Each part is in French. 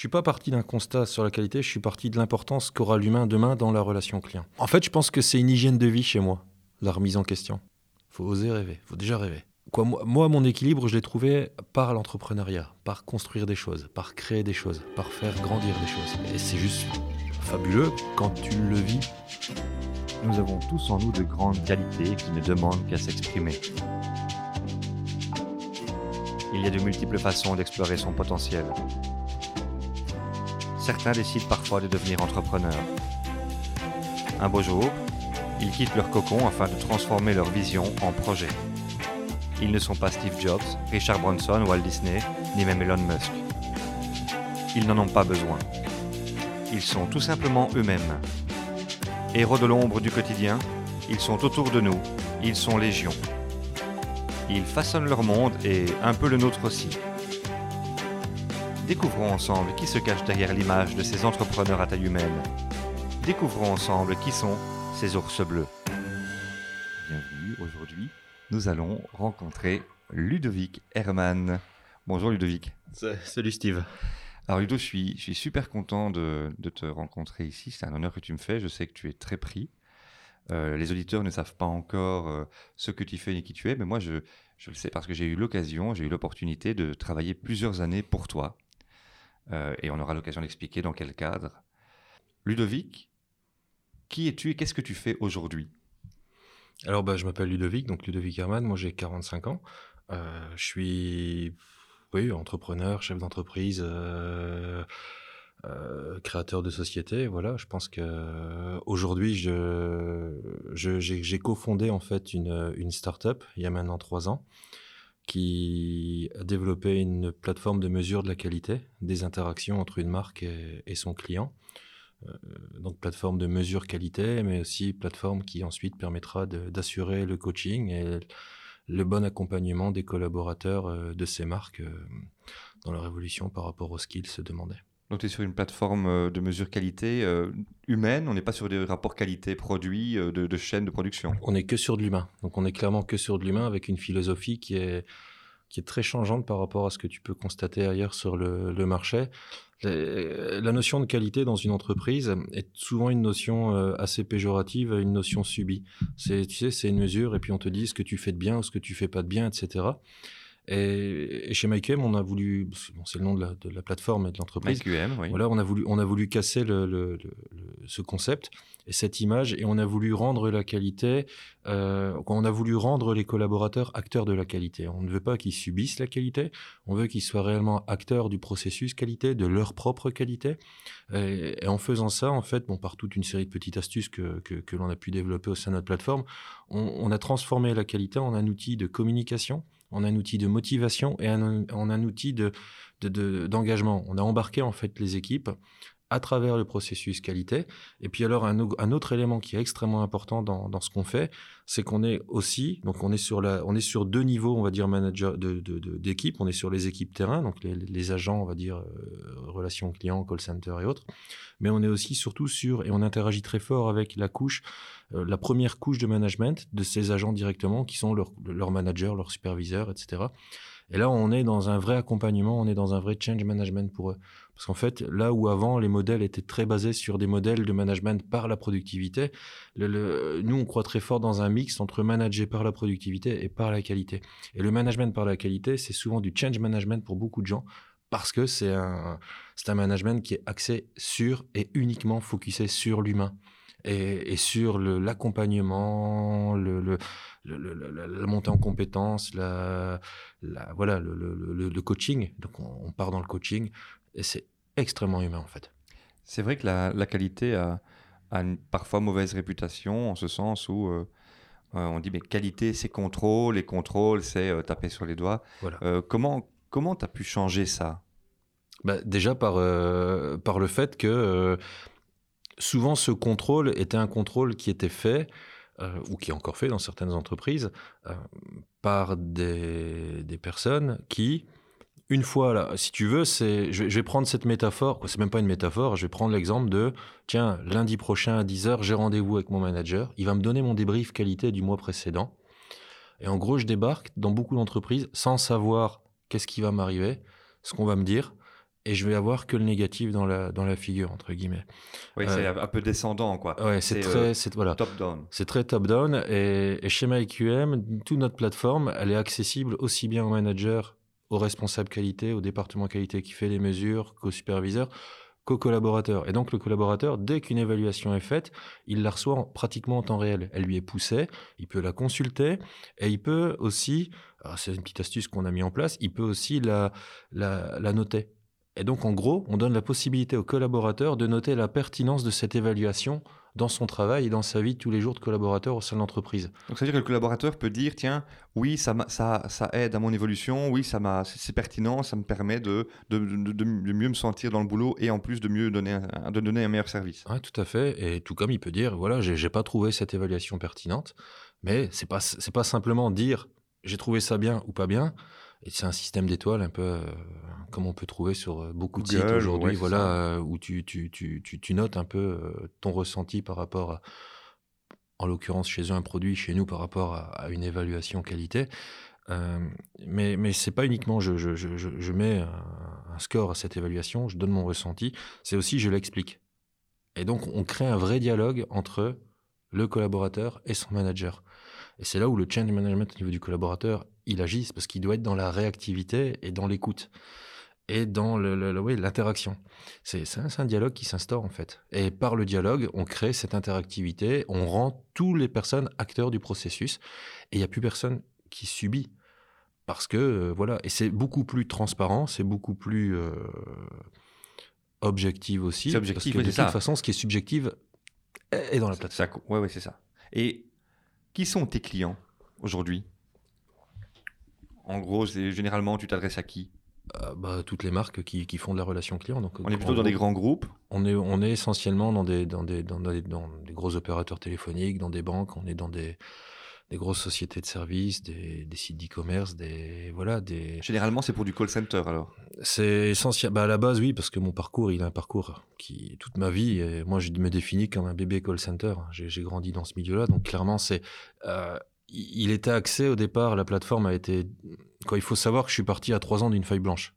suis pas parti d'un constat sur la qualité, je suis parti de l'importance qu'aura l'humain demain dans la relation client. En fait, je pense que c'est une hygiène de vie chez moi, la remise en question. faut oser rêver, faut déjà rêver. Moi, mon équilibre, je l'ai trouvé par l'entrepreneuriat, par construire des choses, par créer des choses, par faire grandir des choses. Et c'est juste fabuleux quand tu le vis. Nous avons tous en nous de grandes qualités qui ne demandent qu'à s'exprimer. Il y a de multiples façons d'explorer son potentiel. Certains décident parfois de devenir entrepreneurs. Un beau jour, ils quittent leur cocon afin de transformer leur vision en projet. Ils ne sont pas Steve Jobs, Richard Branson, Walt Disney, ni même Elon Musk. Ils n'en ont pas besoin. Ils sont tout simplement eux-mêmes. Héros de l'ombre du quotidien, ils sont autour de nous, ils sont légion. Ils façonnent leur monde et un peu le nôtre aussi. Découvrons ensemble qui se cache derrière l'image de ces entrepreneurs à taille humaine. Découvrons ensemble qui sont ces ours bleus. Bienvenue aujourd'hui nous allons rencontrer Ludovic Herman. Bonjour Ludovic. Salut Steve. Alors Ludo, je suis, je suis super content de, te rencontrer ici. C'est un honneur que tu me fais. Je sais que tu es très pris. Euh, les auditeurs ne savent pas encore euh, ce que tu fais ni qui tu es, mais moi je, je le sais parce que j'ai eu l'occasion, j'ai eu l'opportunité de travailler plusieurs années pour toi. Euh, et on aura l'occasion d'expliquer dans quel cadre. Ludovic, qui es-tu et qu'est-ce que tu fais aujourd'hui? Alors, bah, je m'appelle Ludovic, donc Ludovic Herman, moi j'ai 45 ans. Euh, je suis oui, entrepreneur, chef d'entreprise, euh, euh, créateur de société. Voilà, je pense que aujourd'hui, je, j'ai, cofondé en fait une, une start-up il y a maintenant trois ans qui a développé une plateforme de mesure de la qualité des interactions entre une marque et son client. Euh, donc plateforme de mesure qualité, mais aussi plateforme qui ensuite permettra d'assurer le coaching et le bon accompagnement des collaborateurs euh, de ces marques euh, dans leur évolution par rapport aux skills demandaient. Donc tu es sur une plateforme de mesure qualité humaine, on n'est pas sur des rapports qualité-produit de, de chaîne de production. On n'est que sur de l'humain, donc on est clairement que sur de l'humain avec une philosophie qui est, qui est très changeante par rapport à ce que tu peux constater ailleurs sur le, marché. La notion de qualité dans une entreprise est souvent une notion euh, assez péjorative, une notion subie. Tu sais, c'est une mesure et puis on te dit ce que tu fais de bien ou ce que tu fais pas de bien, etc. Et, chez MyQM, on a voulu, c'est le nom de la, plateforme et de l'entreprise. MyQM, oui. Voilà, on a voulu, on a voulu casser le, ce concept et cette image, et on a voulu rendre la qualité, euh, on a voulu rendre les collaborateurs acteurs de la qualité. On ne veut pas qu'ils subissent la qualité, on veut qu'ils soient réellement acteurs du processus qualité, de leur propre qualité. Et, en faisant ça, en fait, bon, par toute une série de petites astuces que, que, l'on a pu développer au sein de notre plateforme, on, on a transformé la qualité en un outil de communication a un outil de motivation et a un outil de, d'engagement. on a embarqué en fait les équipes à travers le processus qualité. Et puis alors un, autre élément qui est extrêmement important dans, ce qu'on fait, c'est qu'on est aussi, donc on est sur la, on est sur deux niveaux, on va dire manager de, d'équipe. on est sur les équipes terrain, donc les, agents, on va dire euh, relations clients, call center et autres. Mais on est aussi surtout sur et on interagit très fort avec la couche, euh, la première couche de management de ces agents directement, qui sont leurs leur managers, leurs superviseurs, etc. Et là, on est dans un vrai accompagnement, on est dans un vrai change management pour eux. Parce qu'en fait, là où avant, les modèles étaient très basés sur des modèles de management par la productivité, nous, on croit très fort dans un mix entre manager par la productivité et par la qualité. Et le management par la qualité, c'est souvent du change management pour beaucoup de gens parce que c'est un, un management qui est axé sur et uniquement focusé sur l'humain et, sur l'accompagnement, la montée en compétences, voilà, le, coaching. Donc on, part dans le coaching et c'est extrêmement humain en fait. C'est vrai que la, qualité a, une parfois mauvaise réputation en ce sens où euh, euh, on dit mais qualité c'est contrôle et contrôle c'est euh, taper sur les doigts. comment comment tu as pu changer ça? Bah, Déjà par, par le fait que souvent ce contrôle était un contrôle qui était fait ou qui est encore fait dans certaines entreprises par des, des personnes qui une fois là, si tu veux, c'est, je, vais prendre cette métaphore, c'est même pas une métaphore, je vais prendre l'exemple de, tiens, lundi prochain à 10h, j'ai rendez-vous avec mon manager, il va me donner mon débrief qualité du mois précédent. Et en gros, je débarque dans beaucoup d'entreprises sans savoir qu'est-ce qui va m'arriver, ce qu'on va me dire. et je vais avoir que le négatif dans la, dans la figure, entre guillemets. Oui, c'est un peu descendant, quoi. Ouais, c'est très, c'est voilà. top-down. C'est très top-down. Et, et, chez MyQM, toute notre plateforme, elle est accessible aussi bien aux managers, aux responsables qualité, au département qualité qui fait les mesures, qu'aux superviseurs, qu'aux collaborateurs. Et donc le collaborateur, dès qu'une évaluation est faite, il la reçoit pratiquement en temps réel. Elle lui est poussée, il peut la consulter et il peut aussi, c'est une petite astuce qu'on a mis en place, il peut aussi la, la, la noter. Et donc, en gros, on donne la possibilité au collaborateur de noter la pertinence de cette évaluation dans son travail et dans sa vie de tous les jours de collaborateur au sein de l'entreprise. Donc, ça veut dire que le collaborateur peut dire tiens, oui, ça, ça, ça aide à mon évolution, oui, ça c'est pertinent, ça me permet de de, de, mieux me sentir dans le boulot et en plus de mieux donner un, de donner un meilleur service. Oui, tout à fait. Et tout comme il peut dire voilà, j'ai pas trouvé cette évaluation pertinente, mais c'est pas, pas simplement dire j'ai trouvé ça bien ou pas bien. Et c'est un système d'étoiles un peu euh, comme on peut trouver sur euh, beaucoup de sites aujourd'hui, voilà, euh, où tu, tu, tu, tu, notes un peu ton ressenti par rapport à, en l'occurrence chez eux un produit, chez nous par rapport à, une évaluation qualité. mais mais c'est pas uniquement je, je, je, je mets un, score à cette évaluation, je donne mon ressenti, c'est aussi je l'explique. Et donc on crée un vrai dialogue entre le collaborateur et son manager. Et c'est là où le change management au niveau du collaborateur, il agit, parce qu'il doit être dans la réactivité et dans l'écoute et dans l'interaction. Le, c'est un dialogue qui s'instaure en fait. Et par le dialogue, on crée cette interactivité, on rend toutes les personnes acteurs du processus, et il n'y a plus personne qui subit. Parce que, euh, voilà, et c'est beaucoup plus transparent, c'est beaucoup plus euh, objectif aussi. C'est objectif, parce que de toute façon, ce qui est subjectif est dans la plateforme. Oui, ouais, c'est ça. Et qui sont tes clients aujourd'hui? En gros, généralement, tu t'adresses à qui? Euh, bah, toutes les marques qui, font de la relation client. Donc, on est plutôt dans des grands groupes? on est, on est essentiellement dans des, dans, des, dans, des, dans des gros opérateurs téléphoniques, dans des banques, on est dans des, des grosses sociétés de services, des, des sites d'e-commerce, des voilà, des. Généralement, c'est pour du call center alors? C'est essentiel. Bah à la base, oui, parce que mon parcours, il a un parcours qui toute ma vie. Et moi, je me définis comme un bébé call center. J'ai grandi dans ce milieu-là, donc clairement, c'est. Euh, il était axé au départ. La plateforme a été. Quand il faut savoir que je suis parti à trois ans d'une feuille blanche.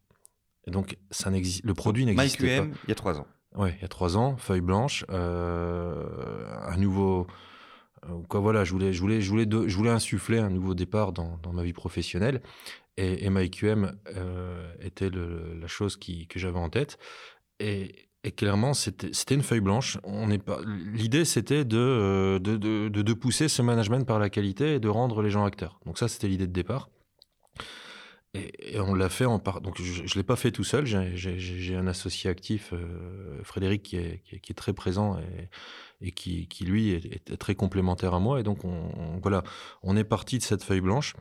Et donc, ça. Le produit n'existe pas. MyQM, il y a trois ans. Oui, il y a trois ans, feuille blanche, euh, un nouveau euh, quoi, voilà, je voulais, je voulais, je voulais, je voulais insuffler un nouveau départ dans, dans ma vie professionnelle. Et, et MyQM euh, était le, la chose qui, que j'avais en tête. Et, et clairement, c'était une feuille blanche. L'idée, c'était de, de, de, de, pousser ce management par la qualité et de rendre les gens acteurs. Donc ça, c'était l'idée de départ. Et, on l'a fait en part. Donc je, ne l'ai pas fait tout seul. J'ai un associé actif, euh, Frédéric, qui est, qui très présent et qui, qui lui est, très complémentaire à moi. Et donc, on, voilà, on est parti de cette feuille blanche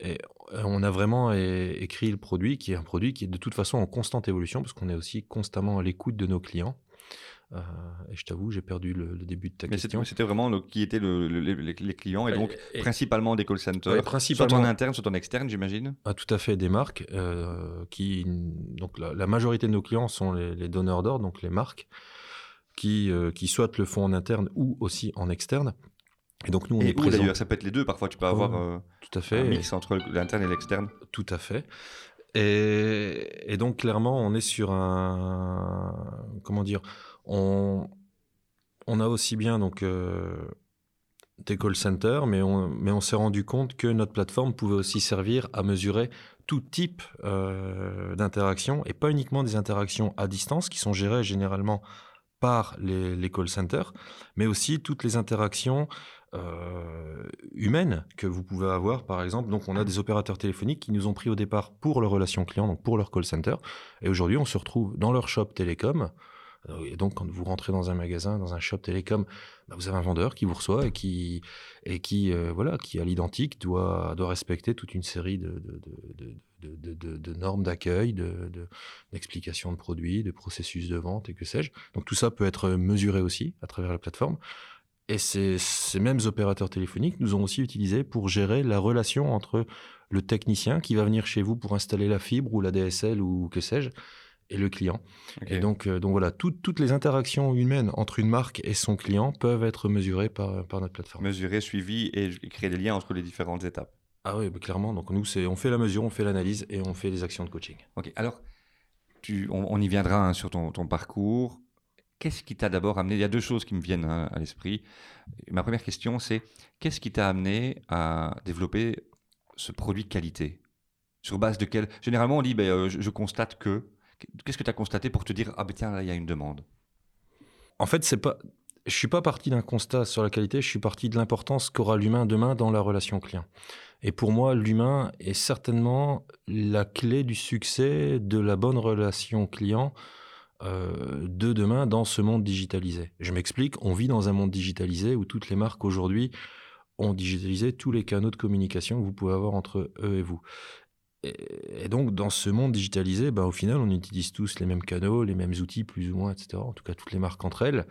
et on a vraiment écrit le produit, qui est un produit qui est de toute façon en constante évolution, parce qu'on est aussi constamment à l'écoute de nos clients. Euh, et je t'avoue, j'ai perdu le, début de ta Mais question. C'était vraiment le, qui étaient le, les, clients, et donc principalement des call centers, principalement, soit en interne, soit en externe, j'imagine ah, Tout à fait, des marques. Euh, qui, donc la, majorité de nos clients sont les, les donneurs d'ordre, donc les marques qui, euh, qui soit le font en interne ou aussi en externe. Et donc nous, on est présent. d'ailleurs, ça peut être les deux. Parfois, tu peux avoir euh, tout à fait. un mix entre l'interne et l'externe. Tout à fait. Et, et, donc clairement, on est sur un comment dire, on on a aussi bien donc euh, des call centers, mais on mais on s'est rendu compte que notre plateforme pouvait aussi servir à mesurer tout type euh, d'interaction et pas uniquement des interactions à distance qui sont gérées généralement par les, call centers, mais aussi toutes les interactions euh, humaines que vous pouvez avoir, par exemple. Donc, on a des opérateurs téléphoniques qui nous ont pris au départ pour leur relation client, donc pour leur call center. Et aujourd'hui, on se retrouve dans leur shop télécom. Euh, et donc, quand vous rentrez dans un magasin, dans un shop télécom, bah, vous avez un vendeur qui vous reçoit et qui, et qui, euh, voilà, qui à l'identique doit, doit respecter toute une série de, normes d'accueil, d'explication de, produits, de processus de vente et que sais-je. Donc tout ça peut être mesuré aussi à travers la plateforme. Et ces, ces mêmes opérateurs téléphoniques nous ont aussi utilisé pour gérer la relation entre le technicien qui va venir chez vous pour installer la fibre ou la DSL ou que sais-je, et le client. Et donc, euh, donc voilà, toutes les interactions humaines entre une marque et son client peuvent être mesurées par, par notre plateforme. Mesurées, suivies et créer des liens entre les différentes étapes. Ah oui, bah, clairement. Donc nous, c'est, on fait la mesure, on fait l'analyse et on fait les actions de coaching. Ok. Alors, tu, on, y viendra hein, sur ton, parcours. Qu'est-ce qui t'a d'abord amené Il y a deux choses qui me viennent hein, à l'esprit. Ma première question, c'est qu'est-ce qui t'a amené à développer ce produit de qualité? Sur base de quel Généralement, on dit euh, je, constate que. Qu'est-ce que tu as constaté pour te dire ah ben tiens, là, il y a une demande? En fait, c'est pas. Je suis pas parti d'un constat sur la qualité, je suis parti de l'importance qu'aura l'humain demain dans la relation client. Et pour moi, l'humain est certainement la clé du succès de la bonne relation client euh, de demain dans ce monde digitalisé. Je m'explique, on vit dans un monde digitalisé où toutes les marques aujourd'hui ont digitalisé tous les canaux de communication que vous pouvez avoir entre eux et vous. Et, donc, dans ce monde digitalisé, bah, au final, on utilise tous les mêmes canaux, les mêmes outils, plus ou moins, etc. En tout cas, toutes les marques entre elles.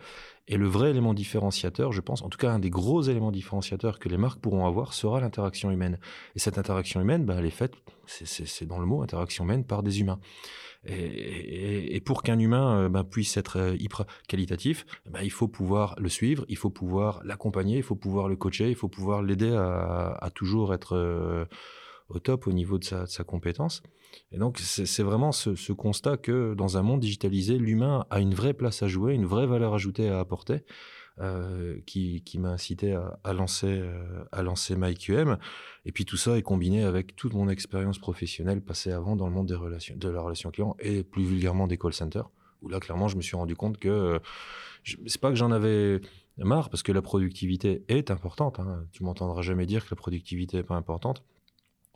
Et le vrai élément différenciateur, je pense, en tout cas, un des gros éléments différenciateurs que les marques pourront avoir sera l'interaction humaine. Et cette interaction humaine, bah, elle est faite, c'est dans le mot, interaction humaine, par des humains. Et, pour qu'un humain bah, puisse être euh, hyper qualitatif, il faut pouvoir le suivre, il faut pouvoir l'accompagner, il faut pouvoir le coacher, il faut pouvoir l'aider à, toujours être euh, au top au niveau de sa, compétence. Et donc, c'est vraiment ce, constat que dans un monde digitalisé, l'humain a une vraie place à jouer, une vraie valeur ajoutée à apporter. qui, m'a incité à, lancer, à lancer MyQM. Et puis tout ça est combiné avec toute mon expérience professionnelle passée avant dans le monde des relations, de la relation client et plus vulgairement des call centers, où là, clairement, je me suis rendu compte que c'est pas que j'en avais marre, parce que la productivité est importante. Hein. Tu m'entendras jamais dire que la productivité n'est pas importante.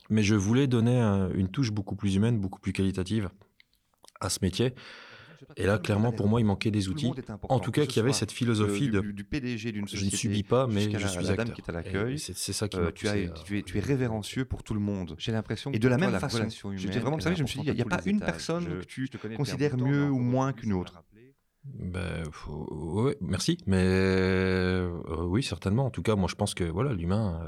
Mais je voulais donner une touche beaucoup plus humaine, beaucoup plus qualitative à ce métier. Et là, clairement, pour moi, il manquait des outils. En tout cas, qui avait cette philosophie de du, PDG d'une société. Je ne subis pas, mais je suis la dame qui est à l'accueil. C'est ça qui euh, tu, es, tu es révérencieux pour tout le monde. J'ai l'impression. Et de la même façon, j'étais vraiment, je me suis dit, il n'y a pas une personne que tu considères mieux ou moins qu'une autre. Ben, merci, mais euh, oui, certainement. En tout cas, moi, je pense que voilà, l'humain.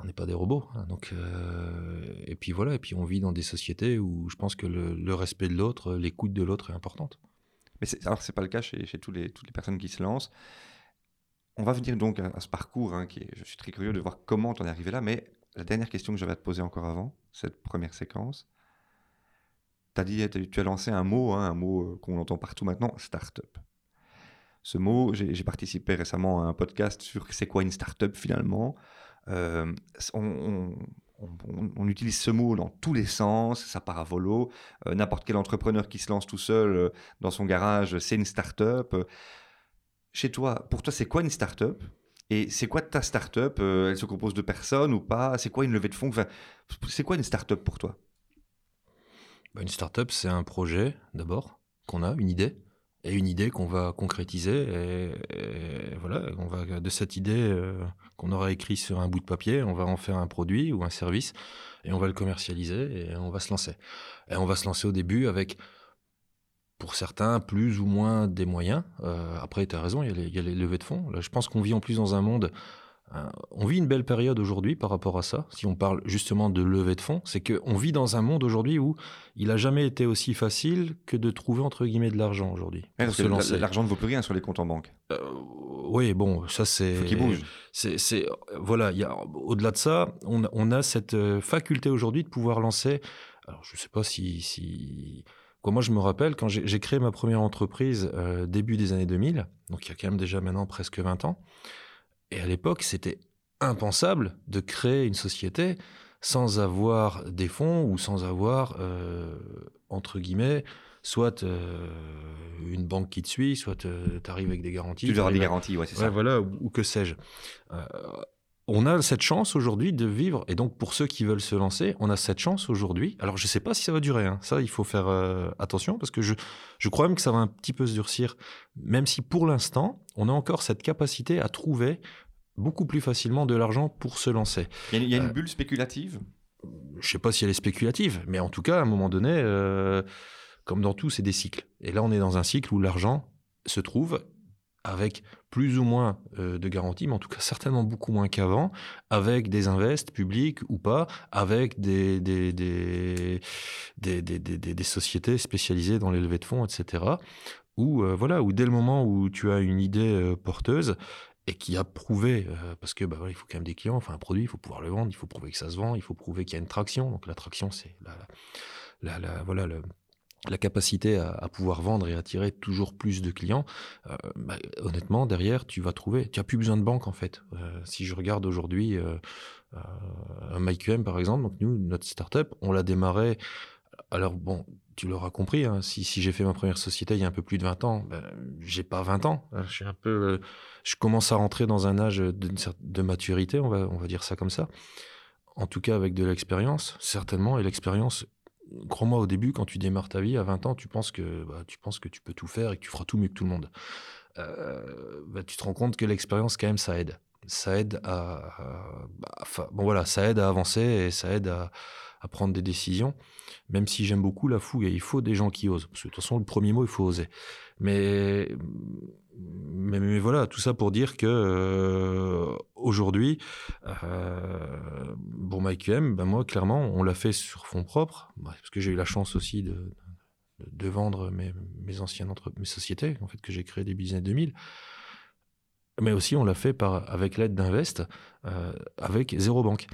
On n'est pas des robots. Hein, donc, euh, et puis voilà, et puis on vit dans des sociétés où je pense que le, respect de l'autre, l'écoute de l'autre est importante. Mais alors c'est pas le cas chez, tous les, toutes les personnes qui se lancent. On va venir donc à, ce parcours, hein, je suis très curieux de voir comment on est arrivé là, mais la dernière question que j'avais à te poser encore avant, cette première séquence, as dit, tu as lancé un mot, hein, un mot euh, qu'on entend partout maintenant, start-up. Ce mot, j'ai participé récemment à un podcast sur c'est quoi une start-up finalement. Euh, on, utilise ce mot dans tous les sens, ça part à volo. Euh, n'importe quel entrepreneur qui se lance tout seul euh, dans son garage, c'est une start-up. Chez toi, pour toi, c'est quoi une start-up? Et c'est quoi ta start-up? Elle se compose de personnes ou pas? C'est quoi une levée de fonds? C'est quoi une start-up pour toi? Bah, Une start-up, c'est un projet d'abord qu'on a, une idée et une idée qu'on va concrétiser. Et, voilà, on va de cette idée euh, qu'on aura écrit sur un bout de papier, on va en faire un produit ou un service et on va le commercialiser et on va se lancer. Et on va se lancer au début avec, pour certains, plus ou moins des moyens. Euh, après, tu as raison, il y, a les levées de fonds. Là, je pense qu'on vit en plus dans un monde on vit une belle période aujourd'hui par rapport à ça. Si on parle justement de levée de fonds, c'est qu'on vit dans un monde aujourd'hui où il n'a jamais été aussi facile que de trouver entre guillemets de l'argent aujourd'hui. l'argent ne vaut plus rien sur les comptes en banque. Euh, oui, bon, ça c'est. Faut qu'il bouge. C'est, voilà, au-delà de ça, on, a cette euh, faculté aujourd'hui de pouvoir lancer. Alors, je ne sais pas si, si... moi, je me rappelle quand j'ai, créé ma première entreprise début des années 2000, donc il y a quand même déjà maintenant presque 20 ans. Et à l'époque, c'était impensable de créer une société sans avoir des fonds ou sans avoir, euh, entre guillemets, soit euh, une banque qui te suit, soit euh, tu arrives avec des garanties. Tu dois des garanties, ouais, c'est ça. Voilà, ou, que sais-je. On a cette chance aujourd'hui de vivre, et donc pour ceux qui veulent se lancer, on a cette chance aujourd'hui. Alors je ne sais pas si ça va durer, hein. ça il faut faire attention, parce que je, je crois même que ça va un petit peu se durcir, même si pour l'instant, on a encore cette capacité à trouver beaucoup plus facilement de l'argent pour se lancer. Il y a, une euh, bulle spéculative? Je ne sais pas si elle est spéculative, mais en tout cas, à un moment donné, euh, comme dans tout, c'est des cycles. Et là, on est dans un cycle où l'argent se trouve avec plus ou moins euh, de garanties, mais en tout cas certainement beaucoup moins qu'avant, avec des invests publics ou pas, avec des, des, des, des, des sociétés spécialisées dans les levées de fonds, etc. Ou voilà, où dès le moment où tu as une idée porteuse, et qui a prouvé, euh, parce que bah, il faut quand même des clients, enfin un produit, il faut pouvoir le vendre, il faut prouver que ça se vend, il faut prouver qu'il y a une traction. Donc la traction, c'est la, la, voilà, le, la capacité à, pouvoir vendre et attirer toujours plus de clients, euh, bah, honnêtement, derrière, tu vas trouver. Tu n'as plus besoin de banque, en fait. Euh, si je regarde aujourd'hui euh, un MyQM, par exemple, donc nous, notre startup, on l'a démarré. Alors, bon, tu l'auras compris, hein, si, j'ai fait ma première société il y a un peu plus de 20 ans, ben, j'ai pas 20 ans. Je suis un peu. je commence à rentrer dans un âge de, de maturité, on va, on va dire ça comme ça. En tout cas, avec de l'expérience, certainement. Et l'expérience, crois-moi, au début, quand tu démarres ta vie à 20 ans, tu penses que, bah, tu, penses que tu peux tout faire et que tu feras tout mieux que tout le monde. Euh, bah, tu te rends compte que l'expérience, quand même, ça aide. Ça aide à, bah, bon voilà, ça aide à avancer et ça aide à, prendre des décisions. Même si j'aime beaucoup la fougue, il faut des gens qui osent. De toute façon, le premier mot, il faut oser. Mais mais, voilà, tout ça pour dire que euh, aujourd'hui, euh, pour MyQM, ben moi, clairement, on l'a fait sur fonds propres, parce que j'ai eu la chance aussi de, de, vendre mes, mes anciennes entre, mes sociétés, en fait, que j'ai créé des Business 2000. Mais aussi, on l'a fait par, avec l'aide d'Invest, euh, avec zéro banque.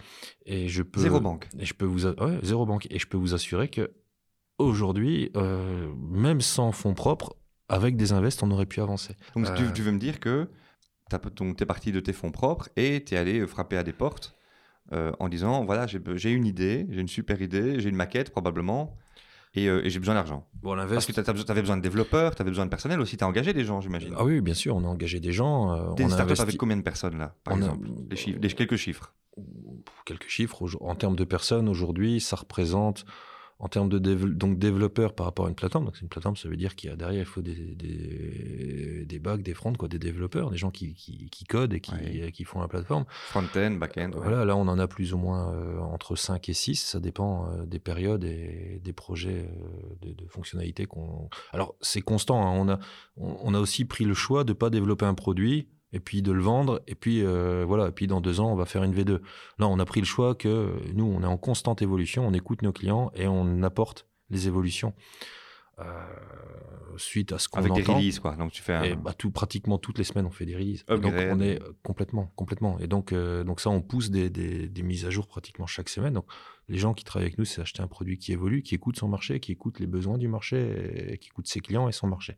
Et je peux, zéro banque. Et je peux vous, ouais, zéro banque. Et je peux vous assurer que aujourd'hui, euh, même sans fonds propres, avec des invests, on aurait pu avancer. Donc tu, euh, veux me dire que tu es parti de tes fonds propres et tu es allé frapper à des portes euh, en disant voilà, j'ai une idée, j'ai une super idée, j'ai une maquette probablement. Et, euh, j'ai besoin d'argent. Bon, Parce que tu avais besoin de développeurs, tu avais besoin de personnel aussi, tu as engagé des gens, j'imagine. Ah oui, bien sûr, on a engagé des gens. T'es une startup avec combien de personnes là, par exemple? Quelques chiffres. Quelques chiffres. En termes de personnes, aujourd'hui, ça représente en termes de donc développeurs par rapport à une plateforme. Donc, c'est une plateforme, ça veut dire qu'il y a derrière, il faut des, des, des bugs, des fronts, quoi, des développeurs, des gens qui, qui, codent et qui, qui, font la plateforme. Front-end, back-end. Voilà, là, on en a plus ou moins euh, entre 5 et 6. Ça dépend euh, des périodes et des projets euh, de, fonctionnalités qu'on. Alors, c'est constant. Hein. On, a, on, a aussi pris le choix de ne pas développer un produit et puis de le vendre, et puis euh, voilà, et puis dans deux ans, on va faire une V2. Là, on a pris le choix que nous, on est en constante évolution, on écoute nos clients et on apporte les évolutions. Euh, suite à ce qu'on entend. Avec des releases, quoi. Donc tu fais un... et bah, tout, pratiquement toutes les semaines, on fait des releases. donc on est complètement, complètement. Et donc, euh, donc ça, on pousse des, des, des, mises à jour pratiquement chaque semaine. Donc les gens qui travaillent avec nous, c'est acheter un produit qui évolue, qui écoute son marché, qui écoute les besoins du marché, et qui écoute ses clients et son marché.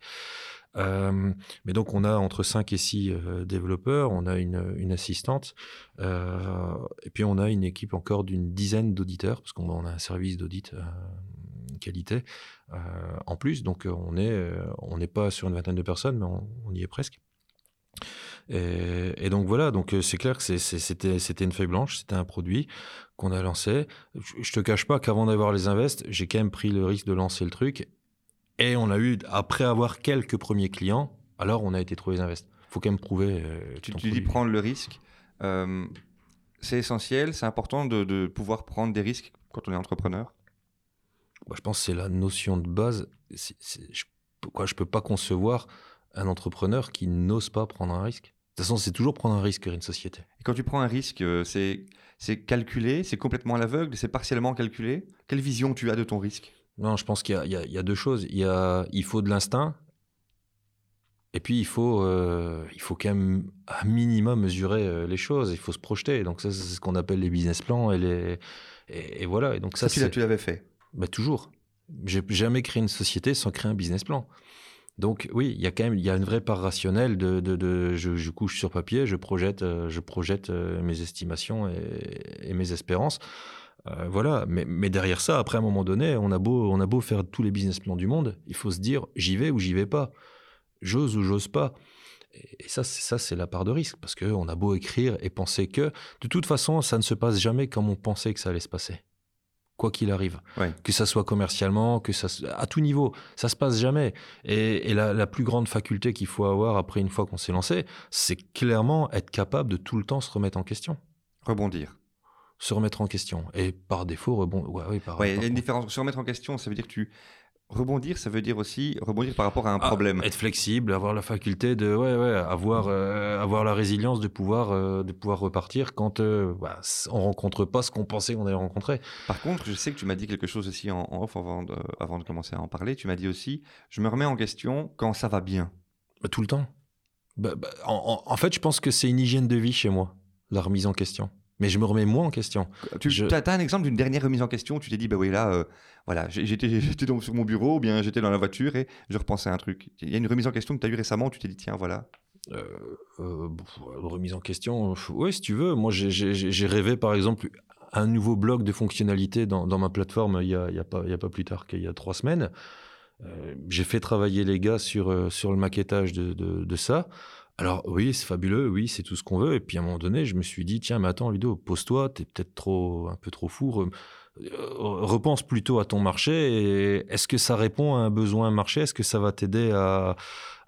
Euh, mais donc, on a entre 5 et 6 euh, développeurs, on a une, assistante, euh, et puis on a une équipe encore d'une dizaine d'auditeurs, parce qu'on a un service d'audit qualité en plus. Donc, on est on n'est pas sur une vingtaine de personnes, mais on, y est presque. Et, donc voilà, donc c'est clair que c'était une feuille blanche, c'était un produit qu'on a lancé. Je, je te cache pas qu'avant d'avoir les invests, j'ai quand même pris le risque de lancer le truc et on a eu, après avoir quelques premiers clients, alors on a été trouvé les invests. Il faut quand même prouver. Euh, tu, dis prendre le risque. Euh, c'est essentiel, c'est important de, pouvoir prendre des risques quand on est entrepreneur? Je pense que c'est la notion de base. je ne peux pas concevoir un entrepreneur qui n'ose pas prendre un risque? De toute façon, c'est toujours prendre un risque une société. Et quand tu prends un risque, euh, c'est calculé, c'est complètement à l'aveugle, c'est partiellement calculé? Quelle vision tu as de ton risque? Non, je pense qu'il y, y, a deux choses. Il, y a, il faut de l'instinct, et puis il faut, euh, il faut quand même à minimum mesurer euh, les choses. Il faut se projeter. Donc ça, c'est ce qu'on appelle les business plans et les et, voilà. Et donc ça, ça tu l'avais fait. Bah, toujours. J'ai jamais créé une société sans créer un business plan. Donc oui, il y a quand même il y a une vraie part rationnelle de, de, de je, je, couche sur papier, je projette, euh, je projette mes estimations et, et mes espérances. Euh, voilà, mais, mais, derrière ça, après un moment donné, on a beau, on a beau faire tous les business plans du monde, il faut se dire j'y vais ou j'y vais pas, j'ose ou j'ose pas. Et ça, ça c'est la part de risque parce qu'on a beau écrire et penser que de toute façon, ça ne se passe jamais comme on pensait que ça allait se passer, quoi qu'il arrive, que ça soit commercialement, que ça à tout niveau, ça se passe jamais. Et, la, la, plus grande faculté qu'il faut avoir après une fois qu'on s'est lancé, c'est clairement être capable de tout le temps se remettre en question, rebondir se remettre en question. Et par défaut, rebondir. Ouais, il y a une différence. Se remettre en question, ça veut dire que tu. Rebondir, ça veut dire aussi rebondir par rapport à un ah, problème. Être flexible, avoir la faculté de, ouais, ouais, avoir, euh, avoir la résilience de pouvoir, euh, de pouvoir repartir quand euh, bah, on rencontre pas ce qu'on pensait qu'on allait rencontrer. Par contre, je sais que tu m'as dit quelque chose aussi en, off avant de, avant de commencer à en parler. Tu m'as dit aussi, je me remets en question quand ça va bien. Bah, tout le temps. Bah, bah en, en, fait, je pense que c'est une hygiène de vie chez moi, la remise en question. Mais je me remets moins en question. Tu Je- as, un exemple d'une dernière remise en question où tu t'es dit, bah oui, là, euh, voilà, j'étais sur mon bureau, ou bien j'étais dans la voiture et je repensais à un truc. Il y a une remise en question que tu as eu récemment où tu t'es dit, tiens, voilà. Euh, euh, remise en question, oui, si tu veux. Moi, j'ai- rêvé, par exemple, un nouveau bloc de fonctionnalités dans, dans ma plateforme il n'y a, il y a, pas- il y a pas plus tard qu'il y a trois semaines. J'ai fait travailler les gars sur, sur le maquettage de, de- de ça. Alors oui, c'est fabuleux, oui, c'est tout ce qu'on veut. Et puis à un moment donné, je me suis dit, tiens, mais attends, Ludo, pose-toi, t'es peut-être trop, un peu trop fou. Re- euh, repense plutôt à ton marché. Est-ce que ça répond à un besoin marché? Est-ce que ça va t'aider à,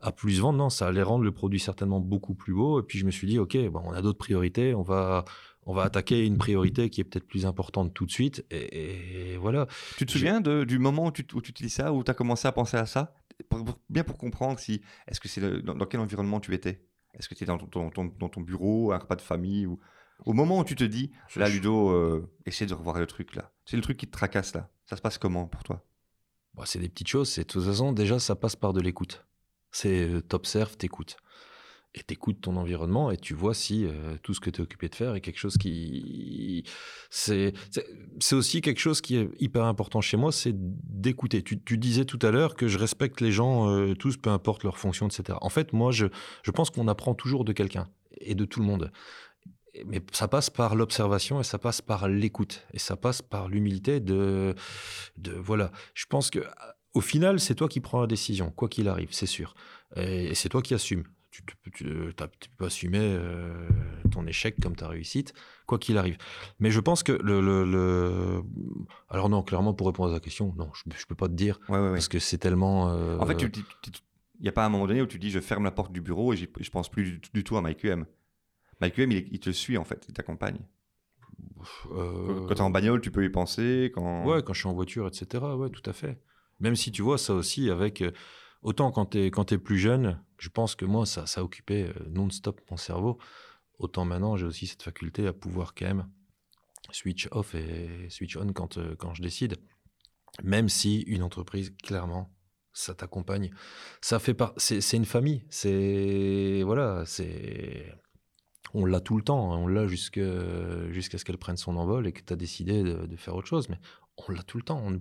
à plus vendre? Non, ça allait rendre le produit certainement beaucoup plus beau. Et puis je me suis dit, ok, bon, on a d'autres priorités, on va, on va attaquer une priorité qui est peut-être plus importante tout de suite. Et, et voilà. Tu te souviens de- du moment où tu, où tu te dis ça, où tu as commencé à penser à ça? Pour- pour- Bien pour comprendre si, est-ce que c'est dans, dans quel environnement tu étais? Est-ce que tu étais dans ton, ton- dans ton bureau, un repas de famille ou... Au moment où tu te dis, là, Ludo, euh, essaie de revoir le truc là. C'est le truc qui te tracasse là. Ça se passe comment pour toi? Bah, c'est des petites choses. C'est de toute façon, déjà, ça passe par de l'écoute. C'est euh, t'observes, t'écoutes. Et t'écoutes ton environnement et tu vois si euh, tout ce que tu es occupé de faire est quelque chose qui. C'est c'est- aussi quelque chose qui est hyper important chez moi, c'est d'écouter. Tu, disais tout à l'heure que je respecte les gens euh, tous, peu importe leur fonction, etc. En fait, moi, je, je pense qu'on apprend toujours de quelqu'un et de tout le monde. Mais ça passe par l'observation et ça passe par l'écoute et ça passe par l'humilité de, de voilà. Je pense que au final, c'est toi qui prends la décision, quoi qu'il arrive, c'est sûr. Et c'est toi qui assumes. Tu, t'as- tu peux assumer euh, ton échec comme ta réussite, quoi qu'il arrive. Mais je pense que le, le- le- Alors non, clairement, pour répondre à ta question, non, je ne peux pas te dire, Ouais, ouais, ouais. parce que c'est tellement... euh, En fait, il n'y a pas un moment donné où tu dis, je ferme la porte du bureau et je pense plus du, du tout à MyQM. MyQM, il, il te suit en fait, il t'accompagne. euh, Quand tu es en bagnole, tu peux y penser. Quand... Ouais, quand je suis en voiture, etc. Ouais, tout à fait. Même si tu vois ça aussi avec. Autant quand tu es, quand t'es plus jeune, je pense que moi, ça, ça occupait euh, non-stop mon cerveau. Autant maintenant, j'ai aussi cette faculté à pouvoir quand même switch off et switch on quand, euh, quand je décide. Même si une entreprise, clairement, ça t'accompagne. Ça fait par... c'est, une famille. C'est. Voilà, c'est. On l'a tout le temps, hein. on l'a jusqu'à ce qu'elle prenne son envol et que tu as décidé de, de faire autre chose. Mais on l'a tout le temps. On-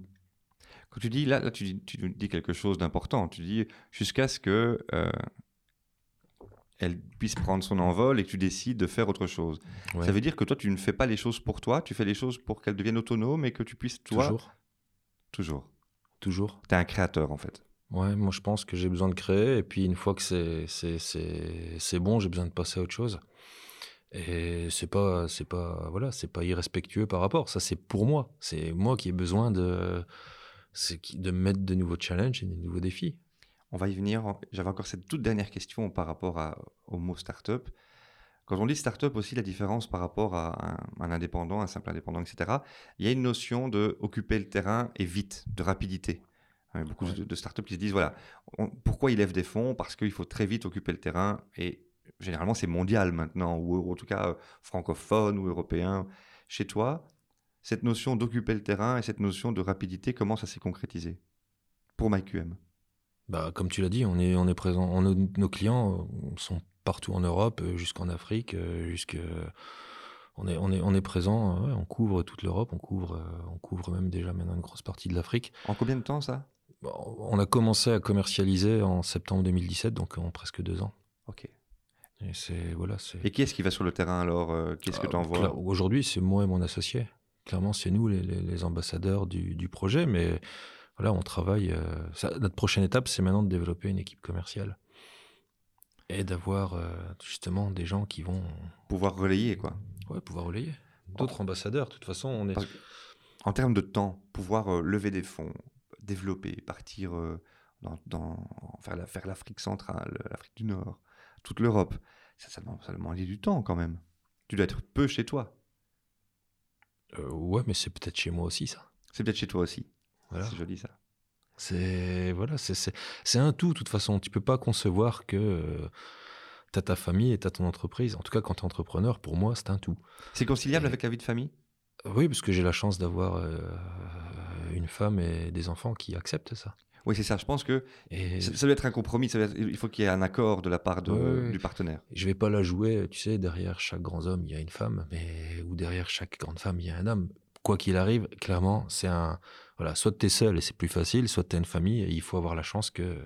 Quand tu dis, là, là tu, dis, tu dis quelque chose d'important. Tu dis jusqu'à ce que euh, elle puisse prendre son envol et que tu décides de faire autre chose. Ouais. Ça veut dire que toi, tu ne fais pas les choses pour toi, tu fais les choses pour qu'elles deviennent autonomes et que tu puisses, toi, Toujours. toujours. Toujours. Tu es un créateur en fait. Ouais, moi je pense que j'ai besoin de créer. Et puis une fois que c'est, c'est, c'est, c'est bon, j'ai besoin de passer à autre chose. Et c'est pas, c'est pas, voilà, c'est pas irrespectueux par rapport. Ça, c'est pour moi. C'est moi qui ai besoin de, c'est de mettre de nouveaux challenges et de nouveaux défis. On va y venir. J'avais encore cette toute dernière question par rapport à- au mot startup. Quand on dit startup aussi, la différence par rapport à un, un indépendant, un simple indépendant, etc., il y a une notion de occuper le terrain et vite, de rapidité. Il y a beaucoup Ouais. de, de startups qui se disent, voilà, on- pourquoi ils lèvent des fonds? Parce qu'il faut très vite occuper le terrain et généralement c'est mondial maintenant, ou en tout cas euh, francophone ou européen. Chez toi, cette notion d'occuper le terrain et cette notion de rapidité, comment ça s'est concrétisé pour MyQM? Bah, comme tu l'as dit, on est, on est présent. on- nos, clients euh, sont partout en Europe, euh, jusqu'en Afrique, euh, jusque. On est, on est, on est présent. ouais, on couvre toute l'Europe. On couvre, euh, on couvre même déjà maintenant une grosse partie de l'Afrique. En combien de temps ça? On a commencé à commercialiser en septembre 2017, donc en presque deux ans. Ok. Et c'est voilà, c'est. Et qui est-ce qui va sur le terrain alors Qu'est-ce que Ah, tu envoies Aujourd'hui, c'est moi et mon associé. Clairement, c'est nous les, les- les ambassadeurs du, du projet, mais voilà, on travaille. euh, ça- notre prochaine étape, c'est maintenant de développer une équipe commerciale et d'avoir euh, justement des gens qui vont Pouvoir relayer quoi. ouais, pouvoir relayer. D'autres ambassadeurs. De toute façon, on est. En termes de temps, pouvoir euh, lever des fonds, développer, partir euh, dans, dans- vers la- vers l'Afrique centrale, l'Afrique du Nord, toute l'Europe, ça, ça, demande, ça demande du temps quand même. Tu dois être peu chez toi. Euh, ouais, mais c'est peut-être chez moi aussi ça. C'est peut-être chez toi aussi. Voilà. C'est joli ça. C'est voilà, c'est un tout. De toute façon, tu peux pas concevoir que tu as ta famille et tu as ton entreprise. En tout cas, quand tu es entrepreneur, pour moi, c'est un tout. C'est conciliable Et- avec la vie de famille? Oui, parce que j'ai la chance d'avoir euh, une femme et des enfants qui acceptent ça. Oui, c'est ça. Je pense que Et ça, ça doit être un compromis. ça doit être- il faut qu'il y ait un accord de la part de- Ouais, ouais. du partenaire. je vais pas la jouer, tu sais, derrière chaque grand homme, il y a une femme, mais ou derrière chaque grande femme, il y a un homme. Quoi qu'il arrive, clairement, c'est un voilà, soit tu es seul et c'est plus facile, soit tu as une famille et il faut avoir la chance que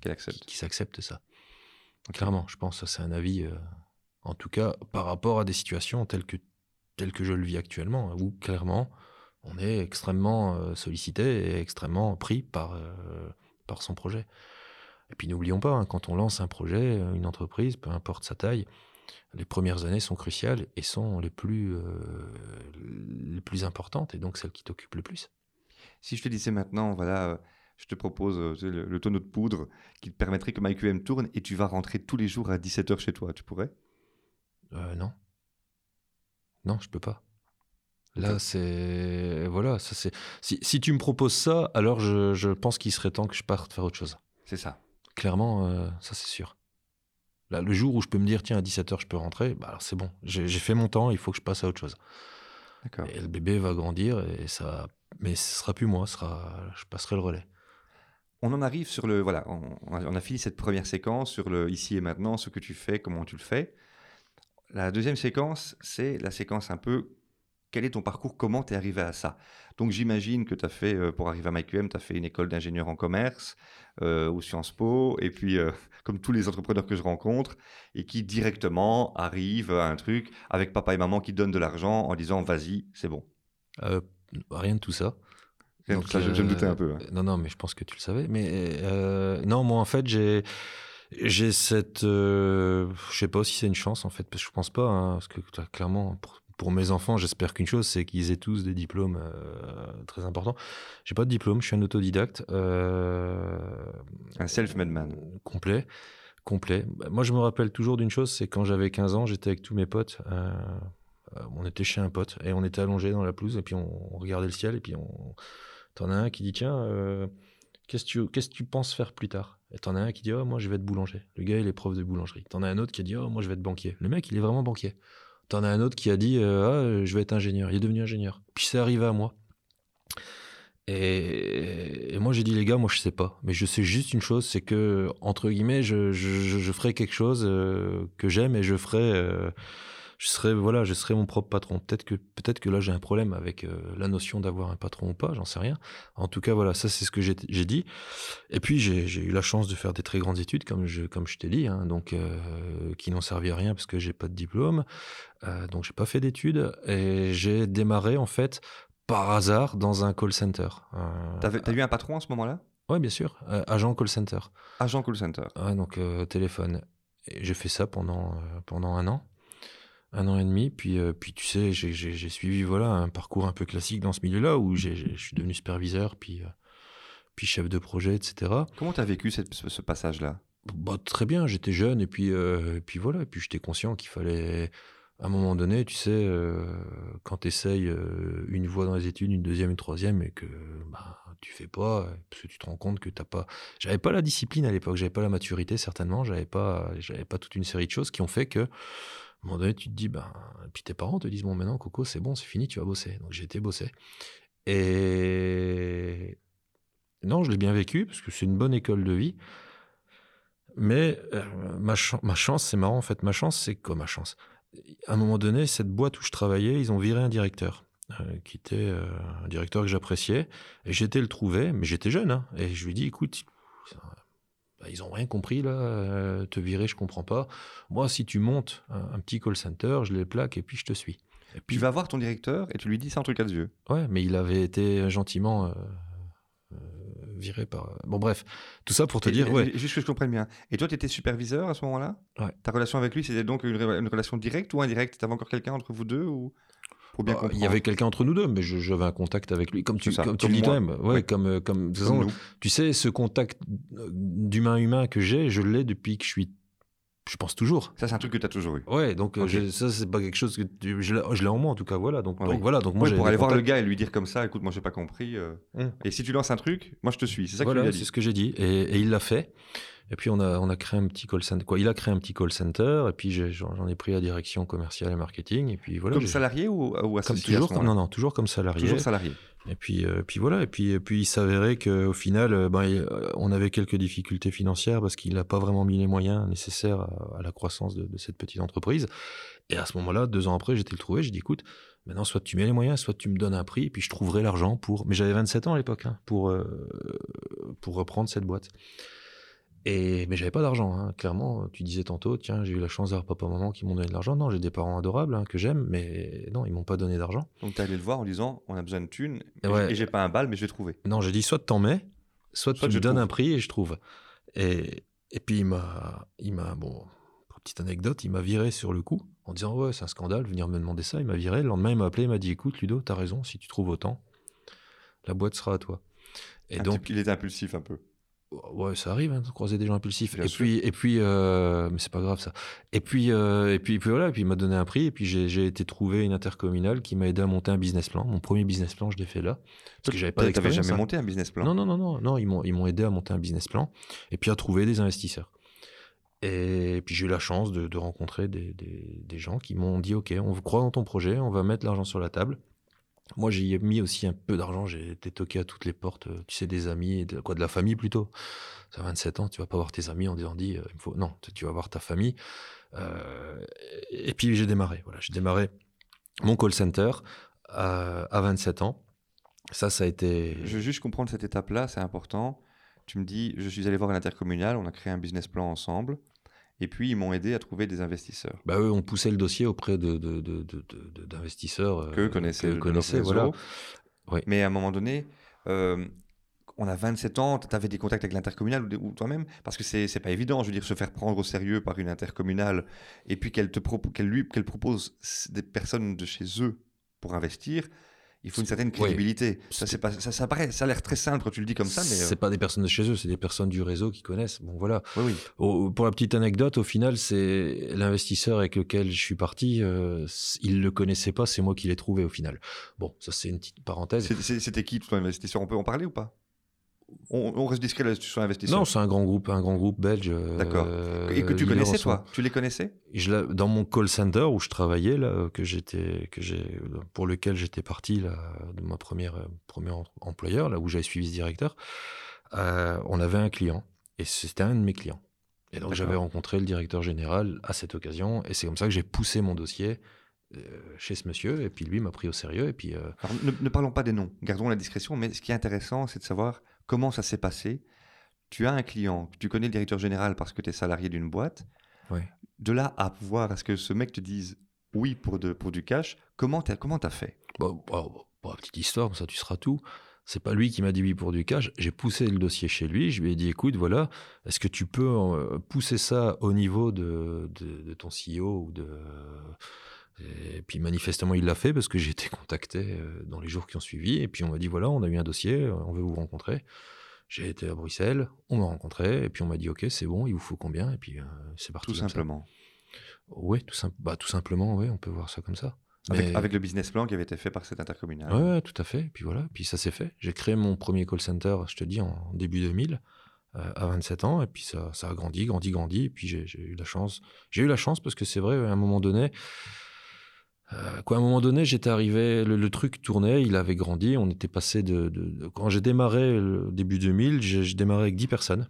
Qu'elle accepte. qu'ils s'acceptent ça. Clairement, je pense que c'est un avis, euh, en tout cas, par rapport à des situations telles que, telles que je le vis actuellement, où clairement, on est extrêmement euh, sollicité et extrêmement pris par, euh, par son projet. Et puis n'oublions pas, hein, quand on lance un projet, euh, une entreprise, peu importe sa taille, les premières années sont cruciales et sont les plus, euh, les plus importantes et donc celles qui t'occupent le plus. Si je te disais maintenant, voilà, je te propose le, le tonneau de poudre qui te permettrait que MyQM tourne et tu vas rentrer tous les jours à 17h chez toi, tu pourrais? Euh, non. Non, je peux pas. Là, c'est. Voilà, ça c'est. Si, si tu me proposes ça, alors je, je pense qu'il serait temps que je parte faire autre chose. C'est ça. Clairement, euh, ça c'est sûr. Là, le jour où je peux me dire, tiens, à 17h, je peux rentrer, bah alors c'est bon. J'ai fait mon temps, il faut que je passe à autre chose. D'accord. Et le bébé va grandir, et ça. Mais ce sera plus moi, sera... je passerai le relais. On en arrive sur le. Voilà, on a fini cette première séquence sur le ici et maintenant, ce que tu fais, comment tu le fais. La deuxième séquence, c'est la séquence un peu. Quel est ton parcours Comment tu es arrivé à ça? Donc j'imagine que tu as fait, euh, pour arriver à MyQM, tu as fait une école d'ingénieur en commerce euh, ou Sciences Po, et puis euh, comme tous les entrepreneurs que je rencontre, et qui directement arrivent à un truc avec papa et maman qui donnent de l'argent en disant vas-y, c'est bon. Euh, rien de tout ça. Rien de tout ça, je- je me doutais un peu, hein. Non, non, mais je pense que tu le savais. Mais non, moi, en fait, j'ai. J'ai cette. euh, je sais pas si c'est une chance, en fait, parce que je pense pas. hein, parce que clairement, pour, pour mes enfants, j'espère qu'une chose, c'est qu'ils aient tous des diplômes euh, très importants. J'ai pas de diplôme, je suis un autodidacte. euh, Un self-made man. Complet. Complet. Bah, Moi, je me rappelle toujours d'une chose, c'est quand j'avais 15 ans, j'étais avec tous mes potes. euh, on était chez un pote et on était allongés dans la pelouse et puis on, on regardait le ciel et puis on. T'en as un qui dit tiens, qu'est-ce que tu qu'est-ce tu penses faire plus tard? Et t'en as un qui dit oh moi je vais être boulanger. Le gars il est prof de boulangerie. T'en as un autre qui dit oh moi je vais être banquier. Le mec il est vraiment banquier. T'en as un autre qui a dit euh, ah je vais être ingénieur. Il est devenu ingénieur. Puis c'est arrivé à moi. Et, moi j'ai dit les gars moi je sais pas mais je sais juste une chose c'est que entre guillemets je- je ferai quelque chose euh, que j'aime et je ferai euh, je serai voilà je serai mon propre patron. Peut-être que peut-être que là j'ai un problème avec euh, la notion d'avoir un patron ou pas j'en sais rien. En tout cas voilà ça c'est ce que j'ai dit. Et puis j'ai eu la chance de faire des très grandes études comme je comme je t'ai dit hein, donc euh, qui n'ont servi à rien parce que j'ai pas de diplôme. Euh, donc j'ai pas fait d'études et j'ai démarré en fait par hasard dans un call center. Euh, T'as eu un patron à ce moment-là? Ouais bien sûr. Agent call center. Agent call center. Ouais, donc téléphone. J'ai fait ça pendant, pendant un an, un an et demi. Puis, euh, puis tu sais, j'ai- suivi voilà, un parcours un peu classique dans ce milieu-là où je suis devenu superviseur, puis, euh, puis chef de projet, etc. Comment t'as vécu cette- ce, ce passage-là? Bah, très bien, j'étais jeune et puis, euh, et puis voilà. Et puis j'étais conscient qu'il fallait, à un moment donné, tu sais, quand tu essayes une voie dans les études, une deuxième, une troisième, et que bah, tu fais pas, parce que tu te rends compte que t'as pas. J'avais pas la discipline à l'époque, j'avais pas la maturité certainement, j'avais pas, j'avais pas toute une série de choses qui ont fait que, un moment donné, tu te dis, ben, puis tes parents te disent, bon, maintenant, Coco, c'est bon, c'est fini, tu vas bosser. Donc j'ai été bosser. Et non, je l'ai bien vécu parce que c'est une bonne école de vie. Mais euh, ma chance, c'est marrant en fait, ma chance, c'est quoi ma chance? À un moment donné, cette boîte où je travaillais, ils ont viré un directeur, euh, qui était euh, un directeur que j'appréciais, et j'étais le trouver, mais j'étais jeune, hein, et je lui dis, écoute, bah, ils ont rien compris là, euh, te virer, je comprends pas. Moi, si tu montes un, un petit call center, je les plaque et puis je te suis. Et puis, Tu vas voir ton directeur et tu lui dis c'est un truc à Dieu. Ouais, mais il avait été gentiment euh, euh, viré par. Bon, bref, tout ça pour te Et- dire, et- ouais. Juste que je comprenne bien. Et toi, tu étais superviseur à ce moment-là? Ouais. Ta relation avec lui, c'était donc une, une relation directe ou indirecte? T'avais encore quelqu'un entre vous deux ou? Bien Bah, il y avait quelqu'un entre nous deux, mais j'avais un contact avec lui, comme tu, C'est ça, comme tu comme le dis toi-même. Ouais, Ouais. comme, euh, comme, de toute Comme façon, nous. tu sais, ce contact euh, d'humain-humain que j'ai, je l'ai depuis que je suis. Je pense toujours. Ça, c'est un truc que tu as toujours eu. Ouais, donc euh, je- ça, c'est pas quelque chose que tu- je l'ai je l'ai en moi, en tout cas, voilà. Donc, Ouais, donc oui. voilà, donc moi, Ouais, pour aller voir le gars et lui dire comme ça, écoute, moi, j'ai pas compris. euh, Hum. Et si tu lances un truc, moi, je te suis. C'est ça que tu lui as c'est dit. ce que j'ai dit. Et, et il l'a fait. Et puis on a, on a créé un petit call center. Quoi, il a créé un petit call center. Et puis j'en ai pris la direction commerciale et marketing. Et puis voilà. Comme salarié ou, ou comme, toujours, Non, non, toujours comme salarié. Toujours salarié. Et puis, euh, puis voilà. Et puis, et puis il s'avérait qu'au final, euh, ben, euh, on avait quelques difficultés financières parce qu'il n'a pas vraiment mis les moyens nécessaires à, la croissance de, de, cette petite entreprise. Et à ce moment-là, deux ans après, j'étais le trouvé. J'ai dit, écoute, maintenant, soit tu mets les moyens, soit tu me donnes un prix, et puis je trouverai l'argent pour. Mais j'avais 27 ans à l'époque hein, pour, pour reprendre cette boîte. Et, mais j'avais pas d'argent, hein. clairement. Tu disais tantôt, tiens, j'ai eu la chance d'avoir papa, maman qui m'ont donné de l'argent. Non, j'ai des parents adorables hein, que j'aime, mais non, ils m'ont pas donné d'argent. Donc tu allé le voir en disant, on a besoin de thunes, et, j'ai pas un bal, mais je vais trouver. Non, j'ai dit, soit t'en mets, soit, tu me donnes un prix et je trouve. Et, et puis il m'a, il m'a, bon, petite anecdote, il m'a viré sur le coup en disant, ouais, c'est un scandale, venir me demander ça. Il m'a viré. Le lendemain, il m'a appelé, il m'a dit, écoute, Ludo, t'as raison, si tu trouves autant, la boîte sera à toi. Et donc, il est impulsif un peu. Ouais, ça arrive hein, de croiser des gens impulsifs. et puis, et puis, euh, mais c'est pas grave ça. Et puis, euh, et puis, puis voilà. Et puis il m'a donné un prix. Et puis j'ai été trouver une intercommunale qui m'a aidé à monter un business plan. Mon premier business plan, je l'ai fait là, parce que j'avais pas d'expérience. jamais hein. monté un business plan? Non, non, non, non, non. Ils m'ont, ils m'ont aidé à monter un business plan. Et puis à trouver des investisseurs. Et puis j'ai eu la chance de, de rencontrer des, des, des, gens qui m'ont dit OK, on croit dans ton projet, on va mettre l'argent sur la table. Moi, j'y ai mis aussi un peu d'argent. J'ai été toqué à toutes les portes, euh, tu sais, des amis, de, quoi, de la famille plutôt. Ça 27 ans, tu vas pas voir tes amis en disant, dit, euh, non, tu vas voir ta famille. Euh, et puis j'ai démarré. Voilà, j'ai démarré mon call center à, à 27 ans. Ça, ça a été. Je veux juste comprendre cette étape-là, c'est important. Tu me dis, je suis allé voir un intercommunal, on a créé un business plan ensemble. Et puis, ils m'ont aidé à trouver des investisseurs. Bah, eux ont poussé le dossier auprès d'investisseurs de, de, de, euh, connaissaient. Que connaissaient voilà. Oui. Mais à un moment donné, euh, on a 27 ans, tu avais des contacts avec l'intercommunal ou, toi-même? Parce que c'est n'est pas évident, je veux dire, se faire prendre au sérieux par une intercommunale et puis qu'elle te lui qu'elle propose des personnes de chez eux pour investir il faut une certaine crédibilité. Ça, c'est pas, ça, ça, paraît, ça a l'air très simple quand tu le dis comme ça, mais c'est euh, pas des personnes de chez eux, c'est des personnes du réseau qui connaissent. Bon voilà. Oui, oui. pour la petite anecdote, au final, c'est l'investisseur avec lequel je suis parti, euh, il le connaissait pas, c'est moi qui l'ai trouvé au final. Bon, ça c'est une petite parenthèse. C'était qui ton investisseur On peut en parler ou pas? On, reste discret là sur l'investisseur. Non, c'est un grand groupe, un grand groupe belge. D'accord. Euh, et que tu connaissais toi? Tu les connaissais? Je, Dans mon call center où je travaillais là, que j'étais, que j'ai, pour lequel j'étais parti là, de ma première premier employeur, là où j'avais suivi ce directeur, euh, on avait un client et c'était un de mes clients. Et donc j'avais rencontré le directeur général à cette occasion et c'est comme ça que j'ai poussé mon dossier euh, chez ce monsieur et puis lui m'a pris au sérieux et puis. ne, ne parlons pas des noms, gardons la discrétion. Mais ce qui est intéressant, c'est de savoir comment ça s'est passé Tu as un client, tu connais le directeur général parce que tu es salarié d'une boîte. De là à pouvoir à ce que ce mec te dise oui pour, de, pour du cash, comment tu as, comment as fait? Bon, Petite histoire, ça tu seras tout. C'est pas lui qui m'a dit oui pour du cash. J'ai poussé le dossier chez lui. Je lui ai dit écoute, voilà, est-ce que tu peux euh, pousser ça au niveau de, de, ton CEO ou de. Et puis manifestement, il l'a fait parce que j'ai été contacté euh, dans les jours qui ont suivi. Et puis on m'a dit voilà, on a eu un dossier, on veut vous rencontrer. J'ai été à Bruxelles, on m'a rencontré, et puis on m'a dit ok, c'est bon, il vous faut combien? Et puis euh, c'est parti. Tout simplement. Oui, tout, bah, tout simplement, oui, on peut voir ça comme ça. Avec, le business plan qui avait été fait par cet intercommunal. Oui, tout à fait. Et puis voilà, puis ça s'est fait. J'ai créé mon premier call center, je te dis, en début 2000 euh, à 27 ans et puis ça, ça a grandi, grandi, grandi et puis j'ai eu la chance. J'ai eu la chance parce que c'est vrai à un moment donné, euh, quoi, à un moment donné, j'étais arrivé, le, truc tournait, il avait grandi, on était passé de... quand j'ai démarré le début 2000, j'ai démarré avec 10 personnes.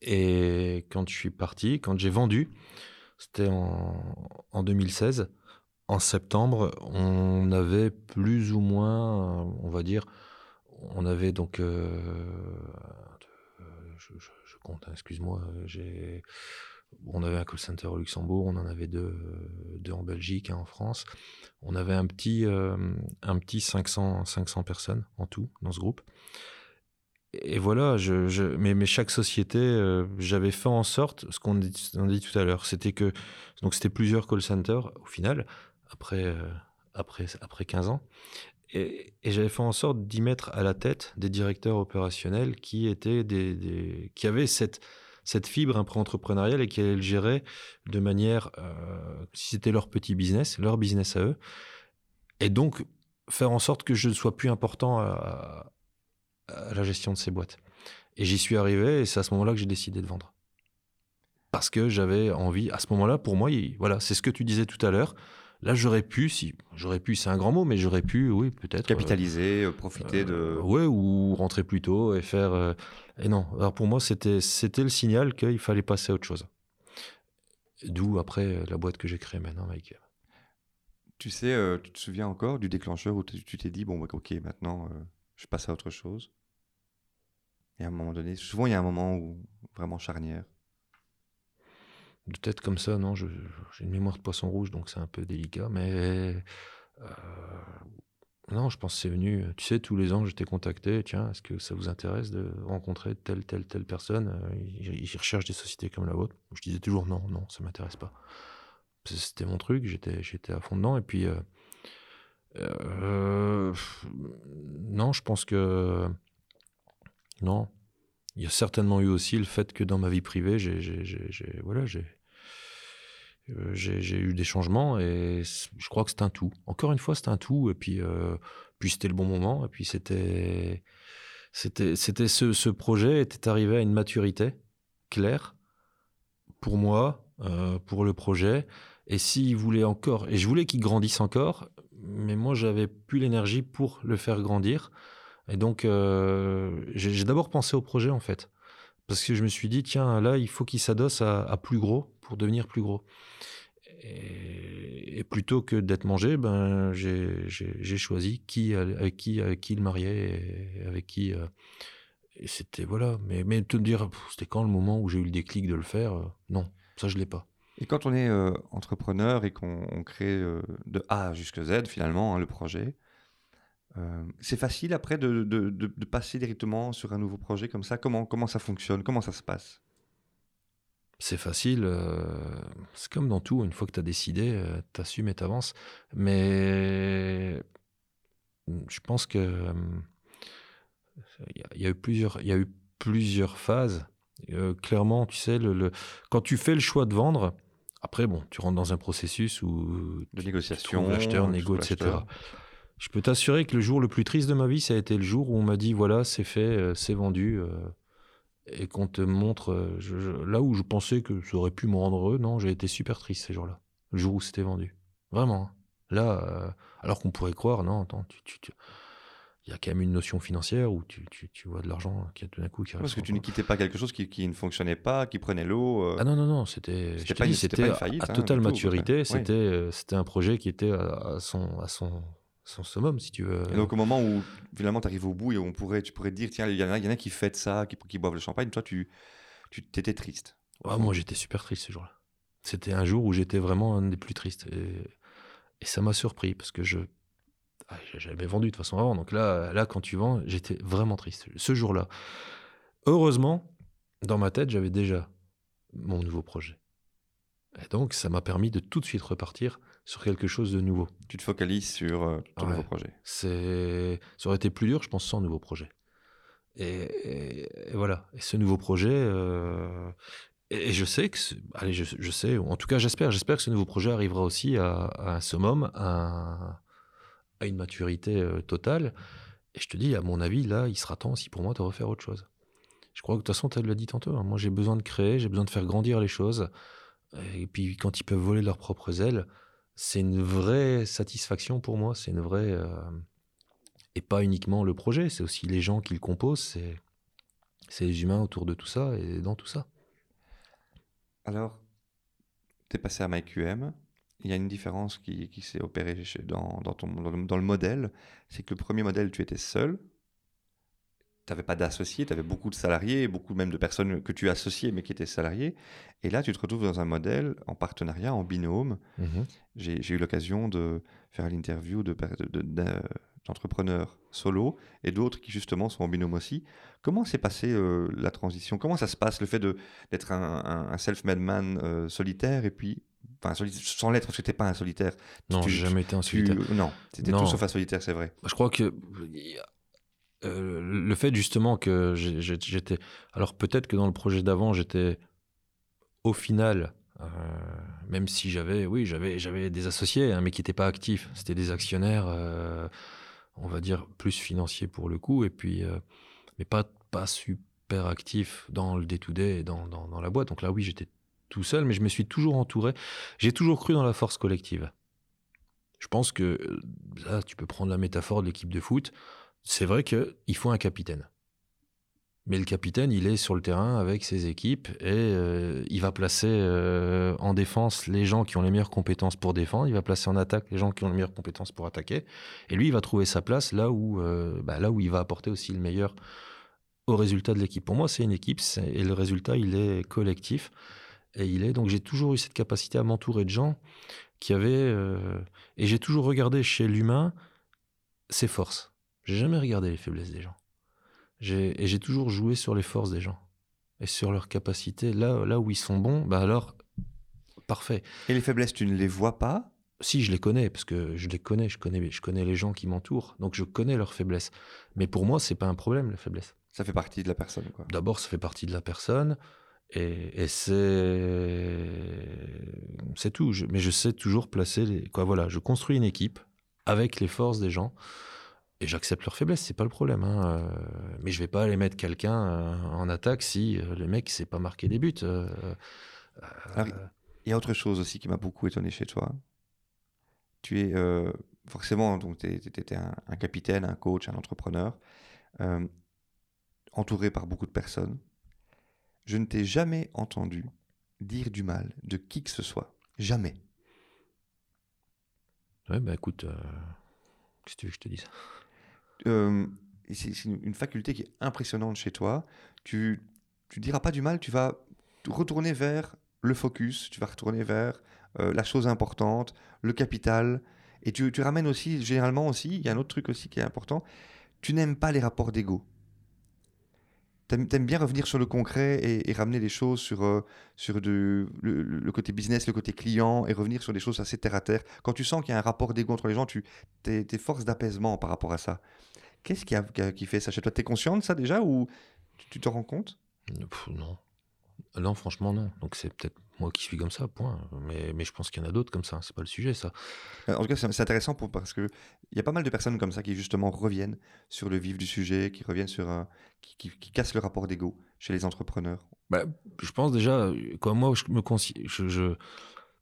Et quand je suis parti, quand j'ai vendu, c'était en, 2016, en septembre, on avait plus ou moins, on va dire, on avait donc... Euh, je, compte, hein, excuse-moi, j'ai on avait un call center au Luxembourg, on en avait deux, deux en Belgique, un en France. On avait un petit, euh, un petit 500, 500 personnes en tout dans ce groupe. Et voilà, je, mais, chaque société, euh, j'avais fait en sorte, ce qu'on a dit tout à l'heure, c'était que donc c'était plusieurs call centers au final, après, euh, après, après 15 ans. Et, j'avais fait en sorte d'y mettre à la tête des directeurs opérationnels qui étaient des qui avaient cette, cette fibre un peu entrepreneuriale et qu'elle gérait de manière, euh, si c'était leur petit business, leur business à eux. Et donc, faire en sorte que je ne sois plus important à, la gestion de ces boîtes. Et j'y suis arrivé et c'est à ce moment-là que j'ai décidé de vendre. Parce que j'avais envie, à ce moment-là, pour moi, voilà, c'est ce que tu disais tout à l'heure. Là, j'aurais pu, si j'aurais pu, c'est un grand mot, mais j'aurais pu, oui, peut-être capitaliser, euh, profiter de, ouais, ou rentrer plus tôt et faire. et non, alors pour moi, c'était c'était le signal qu'il fallait passer à autre chose. D'où après la boîte que j'ai créée maintenant, Mike. Tu sais, euh, tu te souviens encore du déclencheur où tu t'es dit, bon, bah, ok, maintenant, euh, je passe à autre chose? Et à un moment donné, souvent, il y a un moment où vraiment charnière. De tête comme ça, non, j'ai une mémoire de poisson rouge, donc c'est un peu délicat, mais euh, non, je pense que c'est venu, tu sais, tous les ans, j'étais contacté, tiens, est-ce que ça vous intéresse de rencontrer telle, telle, telle personne ils, ils, recherchent des sociétés comme la vôtre? Je disais toujours non, non, ça m'intéresse pas c'était mon truc, j'étais, j'étais à fond dedans. Et puis, euh, euh, non, je pense que non. Il y a certainement eu aussi le fait que dans ma vie privée, j'ai, voilà, j'ai, euh, j'ai, eu des changements et je crois que c'est un tout. Encore une fois, c'est un tout. Et puis, puis c'était le bon moment. Et puis c'était, ce, ce projet était arrivé à une maturité claire pour moi, pour le projet. Et s'il voulait encore, et je voulais qu'il grandisse encore, mais moi j'avais plus l'énergie pour le faire grandir. Et donc euh, j'ai d'abord pensé au projet en fait, parce que je me suis dit tiens là il faut qu'il s'adosse à, plus gros pour devenir plus gros. Et, plutôt que d'être mangé, ben j'ai choisi qui avec qui avec qui le marier et avec qui. Euh, c'était voilà. Mais mais te dire c'était quand le moment où j'ai eu le déclic de le faire euh, Non, ça je l'ai pas. Et quand on est euh, entrepreneur et qu'on crée de A jusqu'à Z finalement hein, le projet, c'est facile après de, de, de, passer directement sur un nouveau projet comme ça? Comment, comment ça fonctionne? Comment ça se passe? C'est facile, c'est comme dans tout, une fois que tu as décidé, tu assumes et tu avances. Mais je pense que il y, a eu plusieurs, il y a eu plusieurs phases. clairement, tu sais, le, le, quand tu fais le choix de vendre, après, bon, tu rentres dans un processus où de négociation, acheteur, négo, etc. Je peux t'assurer que le jour le plus triste de ma vie, ça a été le jour où on m'a dit voilà, c'est fait, euh, c'est vendu, euh, et qu'on te montre euh, là où je pensais que ça aurait pu me rendre heureux. Non, j'ai été super triste ces jours-là, le jour où c'était vendu. Vraiment. Hein. Là, alors qu'on pourrait croire, non, attends, tu, tu il y a quand même une notion financière où tu, tu, tu vois de l'argent qui a tout d'un coup qui Parce que tu ne quittais pas quelque chose qui, qui ne fonctionnait pas, qui prenait l'eau. Euh. Ah non, non, non, c'était c'était une faillite. À, hein, totale maturité, c'était euh, c'était un projet qui était à, son, à son, son summum, si tu veux. Et donc au moment où finalement tu arrives au bout et on pourrait, tu pourrais te dire, tiens, il y, en a, y en a qui fêtent ça, qui, qui boivent le champagne, toi tu tu t'étais triste. Moi j'étais super triste ce jour-là. C'était un jour où j'étais vraiment un des plus tristes. Et, et ça m'a surpris parce que je ah, j'avais vendu de toute façon avant. Donc là, là, quand tu vends, j'étais vraiment triste ce jour-là. Heureusement, dans ma tête, j'avais déjà mon nouveau projet. Et donc, ça m'a permis de tout de suite repartir sur quelque chose de nouveau. Tu te focalises sur euh, ton nouveau projet. C'est, ça aurait été plus dur, je pense, sans nouveau projet. Et, voilà. Et ce nouveau projet, euh, et, je sais que, allez, je, sais, en tout cas, j'espère, j'espère que ce nouveau projet arrivera aussi à, à un summum, à, à une maturité euh, totale. Et je te dis, à mon avis, là, il sera temps aussi pour moi de refaire autre chose. Je crois que de toute façon, tu l'as dit tantôt, hein, moi j'ai besoin de créer, j'ai besoin de faire grandir les choses. Et puis quand ils peuvent voler leurs propres ailes, c'est une vraie satisfaction pour moi, c'est une vraie... Euh, et pas uniquement le projet, c'est aussi les gens qui le composent, c'est, les humains autour de tout ça et dans tout ça. Alors, tu es passé à MyQM, il y a une différence qui, qui s'est opérée dans, dans, ton, dans, le modèle, c'est que le premier modèle, tu étais seul, tu n'avais pas d'associés, tu avais beaucoup de salariés, beaucoup même de personnes que tu associais mais qui étaient salariés. Et là, tu te retrouves dans un modèle en partenariat, en binôme. Mmh j'ai eu l'occasion de faire l'interview d'entrepreneurs de, solo et d'autres qui justement sont en binôme aussi. Comment s'est passée euh, la transition? Comment ça se passe le fait d'être un, un self-made man euh, solitaire et puis sans l'être parce que t'es pas un solitaire. Non, j'ai jamais été un solitaire. non, c'était tout sauf un solitaire, c'est vrai. Je crois que euh, le fait justement que j'étais. Alors peut-être que dans le projet d'avant, j'étais au final, euh, même si j'avais, oui, j'avais, des associés, hein, mais qui n'étaient pas actifs. C'était des actionnaires, euh, on va dire plus financiers pour le coup, et puis, mais pas pas hyper actif dans le day-to-day et dans, dans, dans la boîte. Donc là, oui, j'étais tout seul, mais je me suis toujours entouré. J'ai toujours cru dans la force collective. Je pense que, là, tu peux prendre la métaphore de l'équipe de foot. C'est vrai qu'il faut un capitaine. Mais le capitaine, il est sur le terrain avec ses équipes et euh, il va placer euh, en défense les gens qui ont les meilleures compétences pour défendre. Il va placer en attaque les gens qui ont les meilleures compétences pour attaquer. Et lui, il va trouver sa place là où, euh, bah, là où il va apporter aussi le meilleur au résultat de l'équipe. Pour moi, c'est une équipe et le résultat, il est collectif. Et il est donc j'ai toujours eu cette capacité à m'entourer de gens qui avaient et j'ai toujours regardé chez l'humain ses forces. J'ai jamais regardé les faiblesses des gens et j'ai toujours joué sur les forces des gens et sur leurs capacités. Là, là où ils sont bons, bah alors, parfait. Et les faiblesses, tu ne les vois pas? Si, je les connais, parce que je les connais, je connais, je connais les gens qui m'entourent, donc je connais leurs faiblesses. Mais pour moi, c'est pas un problème, la faiblesse. Ça fait partie de la personne, D'abord, ça fait partie de la personne. Et, et c'est c'est tout. mais je sais toujours placer les quoi. Voilà, je construis une équipe avec les forces des gens et j'accepte leur faiblesse, c'est pas le problème. Hein. Euh, mais je vais pas aller mettre quelqu'un euh, en attaque si euh, le mec sait pas marquer des buts. il y a autre chose aussi qui m'a beaucoup étonné chez toi. Tu es forcément, donc tu étais un, un, capitaine, un coach, un entrepreneur, entouré par beaucoup de personnes. Je ne t'ai jamais entendu dire du mal de qui que ce soit. Jamais. Ouais, bah écoute, qu'est-ce que tu veux que je te dise? C'est une faculté qui est impressionnante chez toi. Tu ne diras pas du mal, tu vas retourner vers le focus, tu vas retourner vers la chose importante, le capital. Et tu, tu ramènes aussi, généralement aussi, il y a un autre truc aussi qui est important, tu n'aimes pas les rapports d'ego. T'aimes aimes bien revenir sur le concret et, ramener les choses sur, euh, sur le, côté business, le côté client et revenir sur des choses assez terre à terre. Quand tu sens qu'il y a un rapport d'ego entre les gens, tu es, force d'apaisement par rapport à ça. Qu'est-ce qui, fait ça chez toi? Tu es conscient de ça déjà ou tu, te rends compte? Non. Non, franchement, non. Donc c'est peut-être moi qui suis comme ça, point. Mais, mais je pense qu'il y en a d'autres comme ça. C'est pas le sujet, ça. En tout cas, c'est intéressant pour, parce qu'il y a pas mal de personnes comme ça qui, justement, reviennent sur le vif du sujet, qui reviennent sur. un qui, qui, cassent le rapport d'ego chez les entrepreneurs. Bah, je pense déjà, comme moi, je me je, je,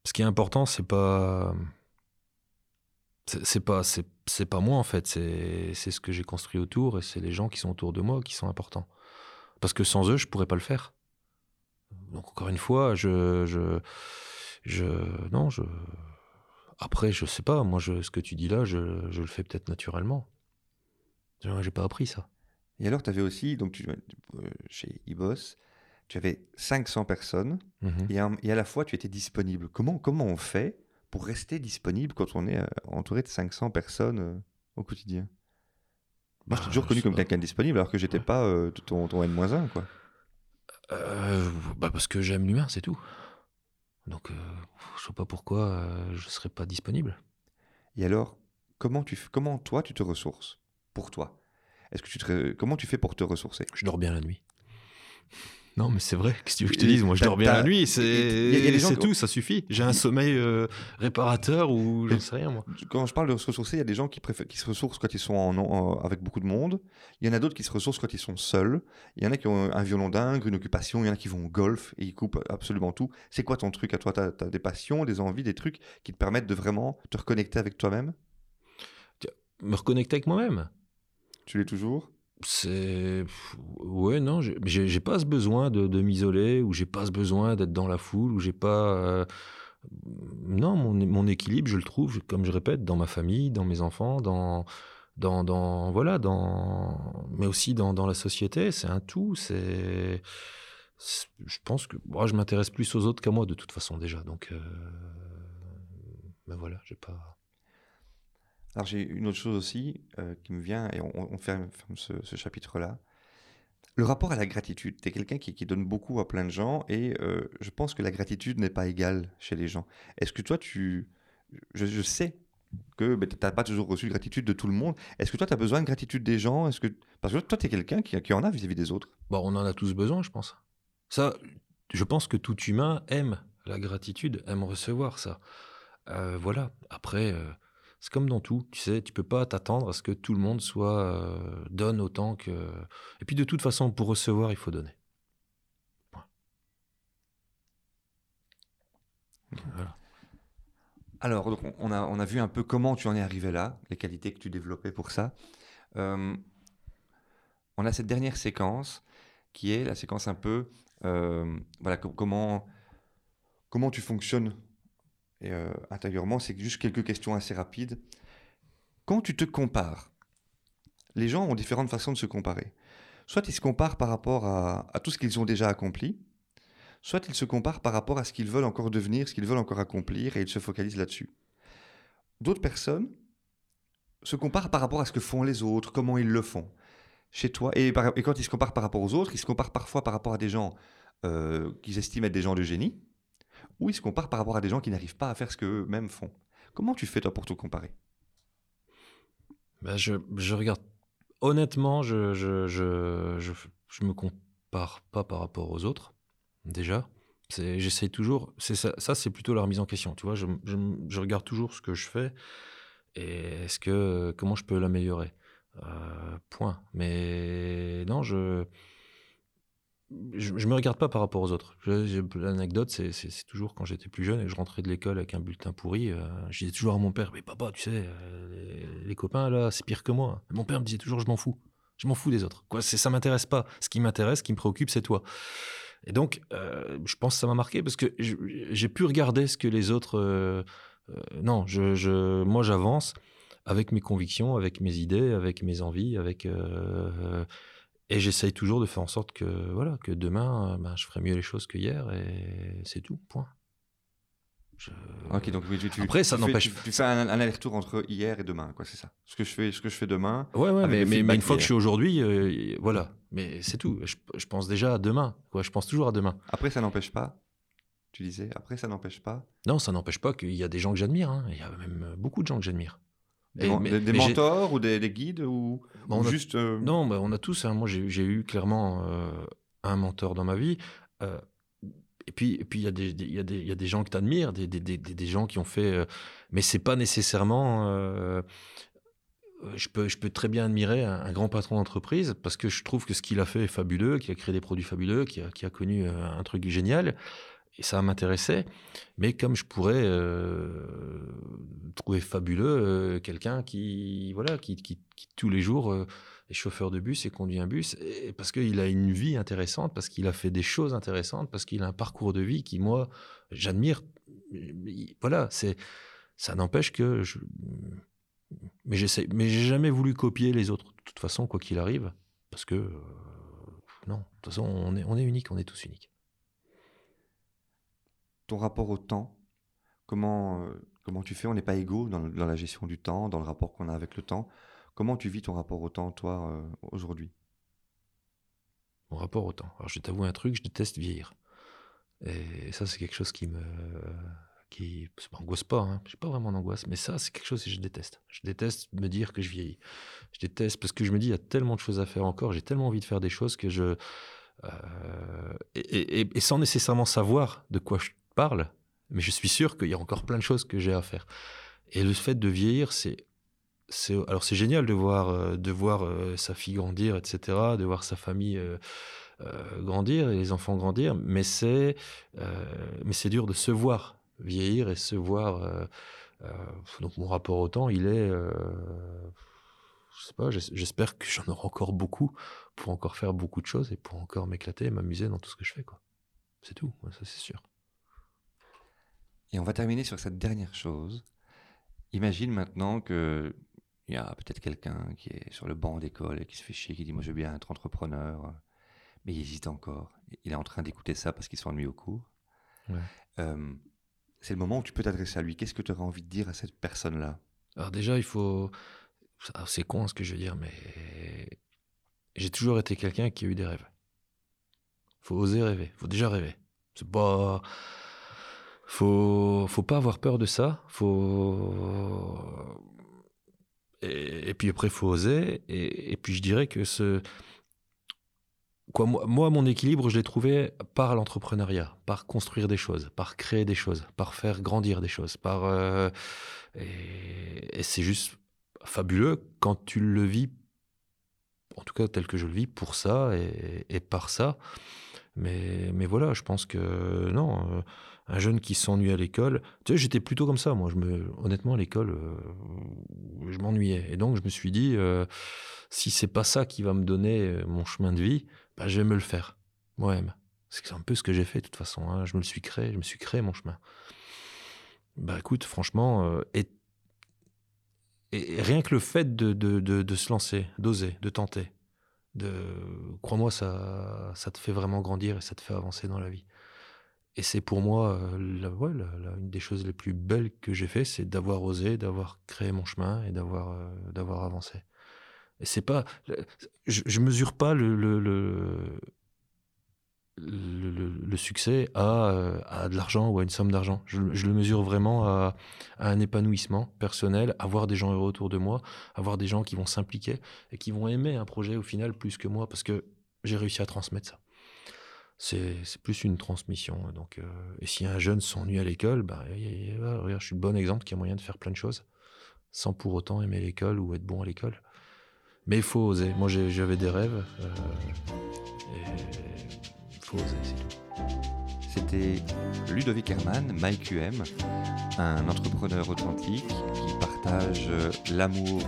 Ce qui est important, c'est pas. C'est pas, c'est pas moi en fait, c'est ce que j'ai construit autour et c'est les gens qui sont autour de moi qui sont importants. Parce que sans eux, je pourrais pas le faire. Donc encore une fois, je, je, je, non, je. Après, je sais pas. Moi, je, ce que tu dis là, je, je le fais peut-être naturellement. J'ai pas appris ça. Et alors, tu avais aussi, donc tu, euh, chez Ibos, tu avais 500 personnes mhm. et, à la fois tu étais disponible. Comment, comment on fait pour rester disponible quand on est euh, entouré de 500 personnes euh, au quotidien? Moi, je t'ai bah, toujours connu comme quelqu'un disponible alors que j'étais pas ton, ton N-1, quoi. Euh, bah Parce que j'aime l'humain, c'est tout. Donc, euh, je sais pas pourquoi euh, je serais pas disponible. Et alors, comment, tu, comment toi, tu te ressources Pour toi? Est-ce que tu te, Comment tu fais pour te ressourcer? Je dors bien la nuit. Non, mais c'est vrai. Qu'est-ce que tu veux que je te dise? Moi, je dors bien la nuit. C'est tout, ça suffit. J'ai un sommeil euh, réparateur ou j'en sais rien, moi. Quand je parle de se ressourcer, il y a des gens qui, préfèrent, qui se ressourcent quand ils sont en, avec beaucoup de monde. Il y en a d'autres qui se ressourcent quand ils sont seuls. Il y en a qui ont un violon dingue, une occupation. Il y en a qui vont au golf et ils coupent absolument tout. C'est quoi ton truc à toi? Tu as, des passions, des envies, des trucs qui te permettent de vraiment te reconnecter avec toi-même? Me reconnecter avec moi-même? Tu l'es toujours? C'est ouais non j'ai pas ce besoin de, m'isoler ou j'ai pas ce besoin d'être dans la foule ou j'ai pas euh, non mon, équilibre je le trouve comme je répète dans ma famille dans mes enfants dans dans, dans voilà dans mais aussi dans, la société c'est un tout c'est je pense que moi je m'intéresse plus aux autres qu'à moi de toute façon déjà donc euh, ben voilà j'ai pas alors j'ai une autre chose aussi euh, qui me vient, et on, ferme, ce, chapitre-là. Le rapport à la gratitude. Tu es quelqu'un qui, donne beaucoup à plein de gens, et euh, je pense que la gratitude n'est pas égale chez les gens. Est-ce que toi, tu... Je, sais que ben, tu n'as pas toujours reçu de gratitude de tout le monde. Est-ce que toi, tu as besoin de gratitude des gens? Est-ce que... Parce que toi, tu es quelqu'un qui, en a vis-à-vis des autres. Bon, on en a tous besoin, je pense. Ça, je pense que tout humain aime la gratitude, aime recevoir ça. Euh, voilà. Après C'est comme dans tout, tu sais, tu peux pas t'attendre à ce que tout le monde soit euh, donne autant que. Et puis de toute façon, pour recevoir, il faut donner. Alors, on, a, on a vu un peu comment tu en es arrivé là, les qualités que tu développais pour ça. Euh, on a cette dernière séquence qui est la séquence un peu, euh, voilà, comment, comment tu fonctionnes euh, intérieurement. C'est juste quelques questions assez rapides. Quand tu te compares, les gens ont différentes façons de se comparer. Soit ils se comparent par rapport à, à tout ce qu'ils ont déjà accompli, soit ils se comparent par rapport à ce qu'ils veulent encore devenir, ce qu'ils veulent encore accomplir, et ils se focalisent là-dessus. D'autres personnes se comparent par rapport à ce que font les autres, comment ils le font. Chez toi, et, quand ils se comparent par rapport aux autres, ils se comparent parfois par rapport à des gens euh, qu'ils estiment être des gens de génie, ou ils se comparent par rapport à des gens qui n'arrivent pas à faire ce qu'eux-mêmes font? Comment tu fais toi pour te comparer? Ben je, je, regarde. Honnêtement, je, je, je, je, me compare pas par rapport aux autres, déjà. J'essaye toujours. Ça, c'est plutôt la remise en question. Tu vois, je, je, regarde toujours ce que je fais et est-ce que comment je peux l'améliorer? Euh, point. Mais non, je je, ne me regarde pas par rapport aux autres. L'anecdote, c'est toujours quand j'étais plus jeune et je rentrais de l'école avec un bulletin pourri, euh, je disais toujours à mon père, mais papa, tu sais, euh, les, copains là, c'est pire que moi. mon père me disait toujours, je m'en fous. Je m'en fous des autres. Quoi, ça m'intéresse pas. Ce qui m'intéresse, ce qui me préoccupe, c'est toi. Et donc, euh, je pense que ça m'a marqué parce que j'ai pu regarder ce que les autres. non, je, moi, j'avance avec mes convictions, avec mes idées, avec mes envies, avec et j'essaye toujours de faire en sorte que, voilà, que demain, ben, je ferai mieux les choses que hier et c'est tout, point. Ok, donc tu, Après, ça n'empêche. Tu, tu, fais un, aller-retour entre hier et demain, quoi, c'est ça. Ce que je fais, ce que je fais demain. Ouais, ouais, mais, mais, une fois que je suis aujourd'hui, euh, voilà. Mais c'est tout. Je, je, pense déjà à demain. Quoi. Je pense toujours à demain. Après, ça n'empêche pas. Tu disais. Après, ça n'empêche pas. Non, ça n'empêche pas qu'il y a des gens que j'admire. Hein. Il y a même beaucoup de gens que j'admire. Des, mentors ou des, guides ou, juste euh, Non, bah, on a tous. Hein. Moi, j'ai eu clairement euh, un mentor dans ma vie. Euh, et puis, et puis il y, a des, y, a des, y a des gens que tu admires, des, des, des, gens qui ont fait. mais c'est pas nécessairement. je, peux, je peux très bien admirer un, grand patron d'entreprise parce que je trouve que ce qu'il a fait est fabuleux, qu'il a créé des produits fabuleux, qu'il a, qui a, connu un truc génial et ça m'intéressait. Mais comme je pourrais euh, trouver fabuleux euh, quelqu'un qui, voilà, qui, qui, tous les jours euh, est chauffeur de bus et conduit un bus, parce qu'il a une vie intéressante, parce qu'il a fait des choses intéressantes, parce qu'il a un parcours de vie qui, moi, j'admire. Voilà, c'est ça n'empêche que je, mais j'essaie, mais j'ai jamais voulu copier les autres. De toute façon, quoi qu'il arrive, parce que non, de toute façon, on est, on est unique, on est tous uniques ton rapport au temps, comment, euh, comment tu fais? On n'est pas égaux dans, la gestion du temps, dans le rapport qu'on a avec le temps. Comment tu vis ton rapport au temps, toi, euh, aujourd'hui? Mon rapport au temps. Alors, je t'avoue un truc, je déteste vieillir. Et ça, c'est quelque chose qui me. qui m'angoisse pas, hein. j'ai pas vraiment d'angoisse, mais ça, c'est quelque chose que je déteste. Je déteste me dire que je vieillis. Je déteste parce que je me dis, il y a tellement de choses à faire encore, j'ai tellement envie de faire des choses que je. Euh, et, sans nécessairement savoir de quoi je parle, mais je suis sûr qu'il y a encore plein de choses que j'ai à faire. Et le fait de vieillir, c'est alors c'est génial de voir euh, de voir euh, sa fille grandir, etc., de voir sa famille euh, grandir et les enfants grandir, mais c'est mais c'est dur de se voir vieillir et se voir. donc mon rapport au temps, il est je sais pas, j'espère que j'en aurai encore beaucoup pour encore faire beaucoup de choses et pour encore m'éclater et m'amuser dans tout ce que je fais. C'est tout, ça c'est sûr. Et on va terminer sur cette dernière chose. Imagine maintenant que il y a peut-être quelqu'un qui est sur le banc d'école et qui se fait chier, qui dit moi je veux bien être entrepreneur, mais il hésite encore. Il est en train d'écouter ça parce qu'il s'ennuie au cours. Euh, c'est le moment où tu peux t'adresser à lui. Qu'est-ce que tu aurais envie de dire à cette personne-là? Alors déjà, il faut... C'est con ce que je veux dire, mais j'ai toujours été quelqu'un qui a eu des rêves. faut oser rêver. faut déjà rêver. C'est pas faut faut pas avoir peur de ça faut et, puis après faut oser et, puis je dirais que ce quoi, moi, mon équilibre, je l'ai trouvé par l'entrepreneuriat, par construire des choses, par créer des choses, par faire grandir des choses, par euh, et, et c'est juste fabuleux quand tu le vis, en tout cas tel que je le vis, pour ça et, et par ça. Mais, mais voilà, je pense que non, euh, un jeune qui s'ennuie à l'école, tu sais, j'étais plutôt comme ça, moi. Je me, honnêtement, à l'école, euh, je m'ennuyais. Et donc, je me suis dit, euh, si c'est pas ça qui va me donner euh, mon chemin de vie, bah, je vais me le faire moi-même. C'est un peu ce que j'ai fait de toute façon. hein. Je me le suis créé, je me suis créé mon chemin. Bah écoute, franchement, euh, et, rien que le fait de, de se lancer, d'oser, de tenter, de, crois-moi, ça, ça te fait vraiment grandir et ça te fait avancer dans la vie. Et c'est pour moi euh, ouais, une des choses les plus belles que j'ai fait, c'est d'avoir osé, d'avoir créé mon chemin et d'avoir euh, d'avoir avancé. Et c'est pas, je, je mesure pas le le, le, succès à, euh, à de l'argent ou à une somme d'argent. Je le mesure vraiment à, à un épanouissement personnel, avoir des gens heureux autour de moi, avoir des gens qui vont s'impliquer et qui vont aimer un projet au final plus que moi parce que j'ai réussi à transmettre ça. C'est plus une transmission. Donc, euh, et si un jeune s'ennuie à l'école, bah, regarde, je suis le bon exemple qu'il y a moyen de faire plein de choses sans pour autant aimer l'école ou être bon à l'école. Mais il faut oser. Moi, j'avais des rêves. euh, et il faut oser, c'est tout. C'était Ludovic Herman, MyQM, un entrepreneur authentique qui partage euh, l'amour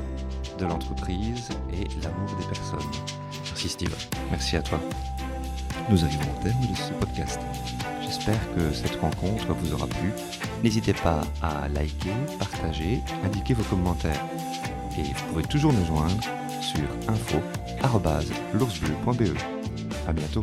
de l'entreprise et l'amour des personnes. Merci, Steve. Merci à toi. Nous arrivons au terme de ce podcast. J'espère que cette rencontre vous aura plu. N'hésitez pas à liker, partager, indiquer vos commentaires. Et vous pourrez toujours nous joindre sur info.l'oursbleu.be. À bientôt.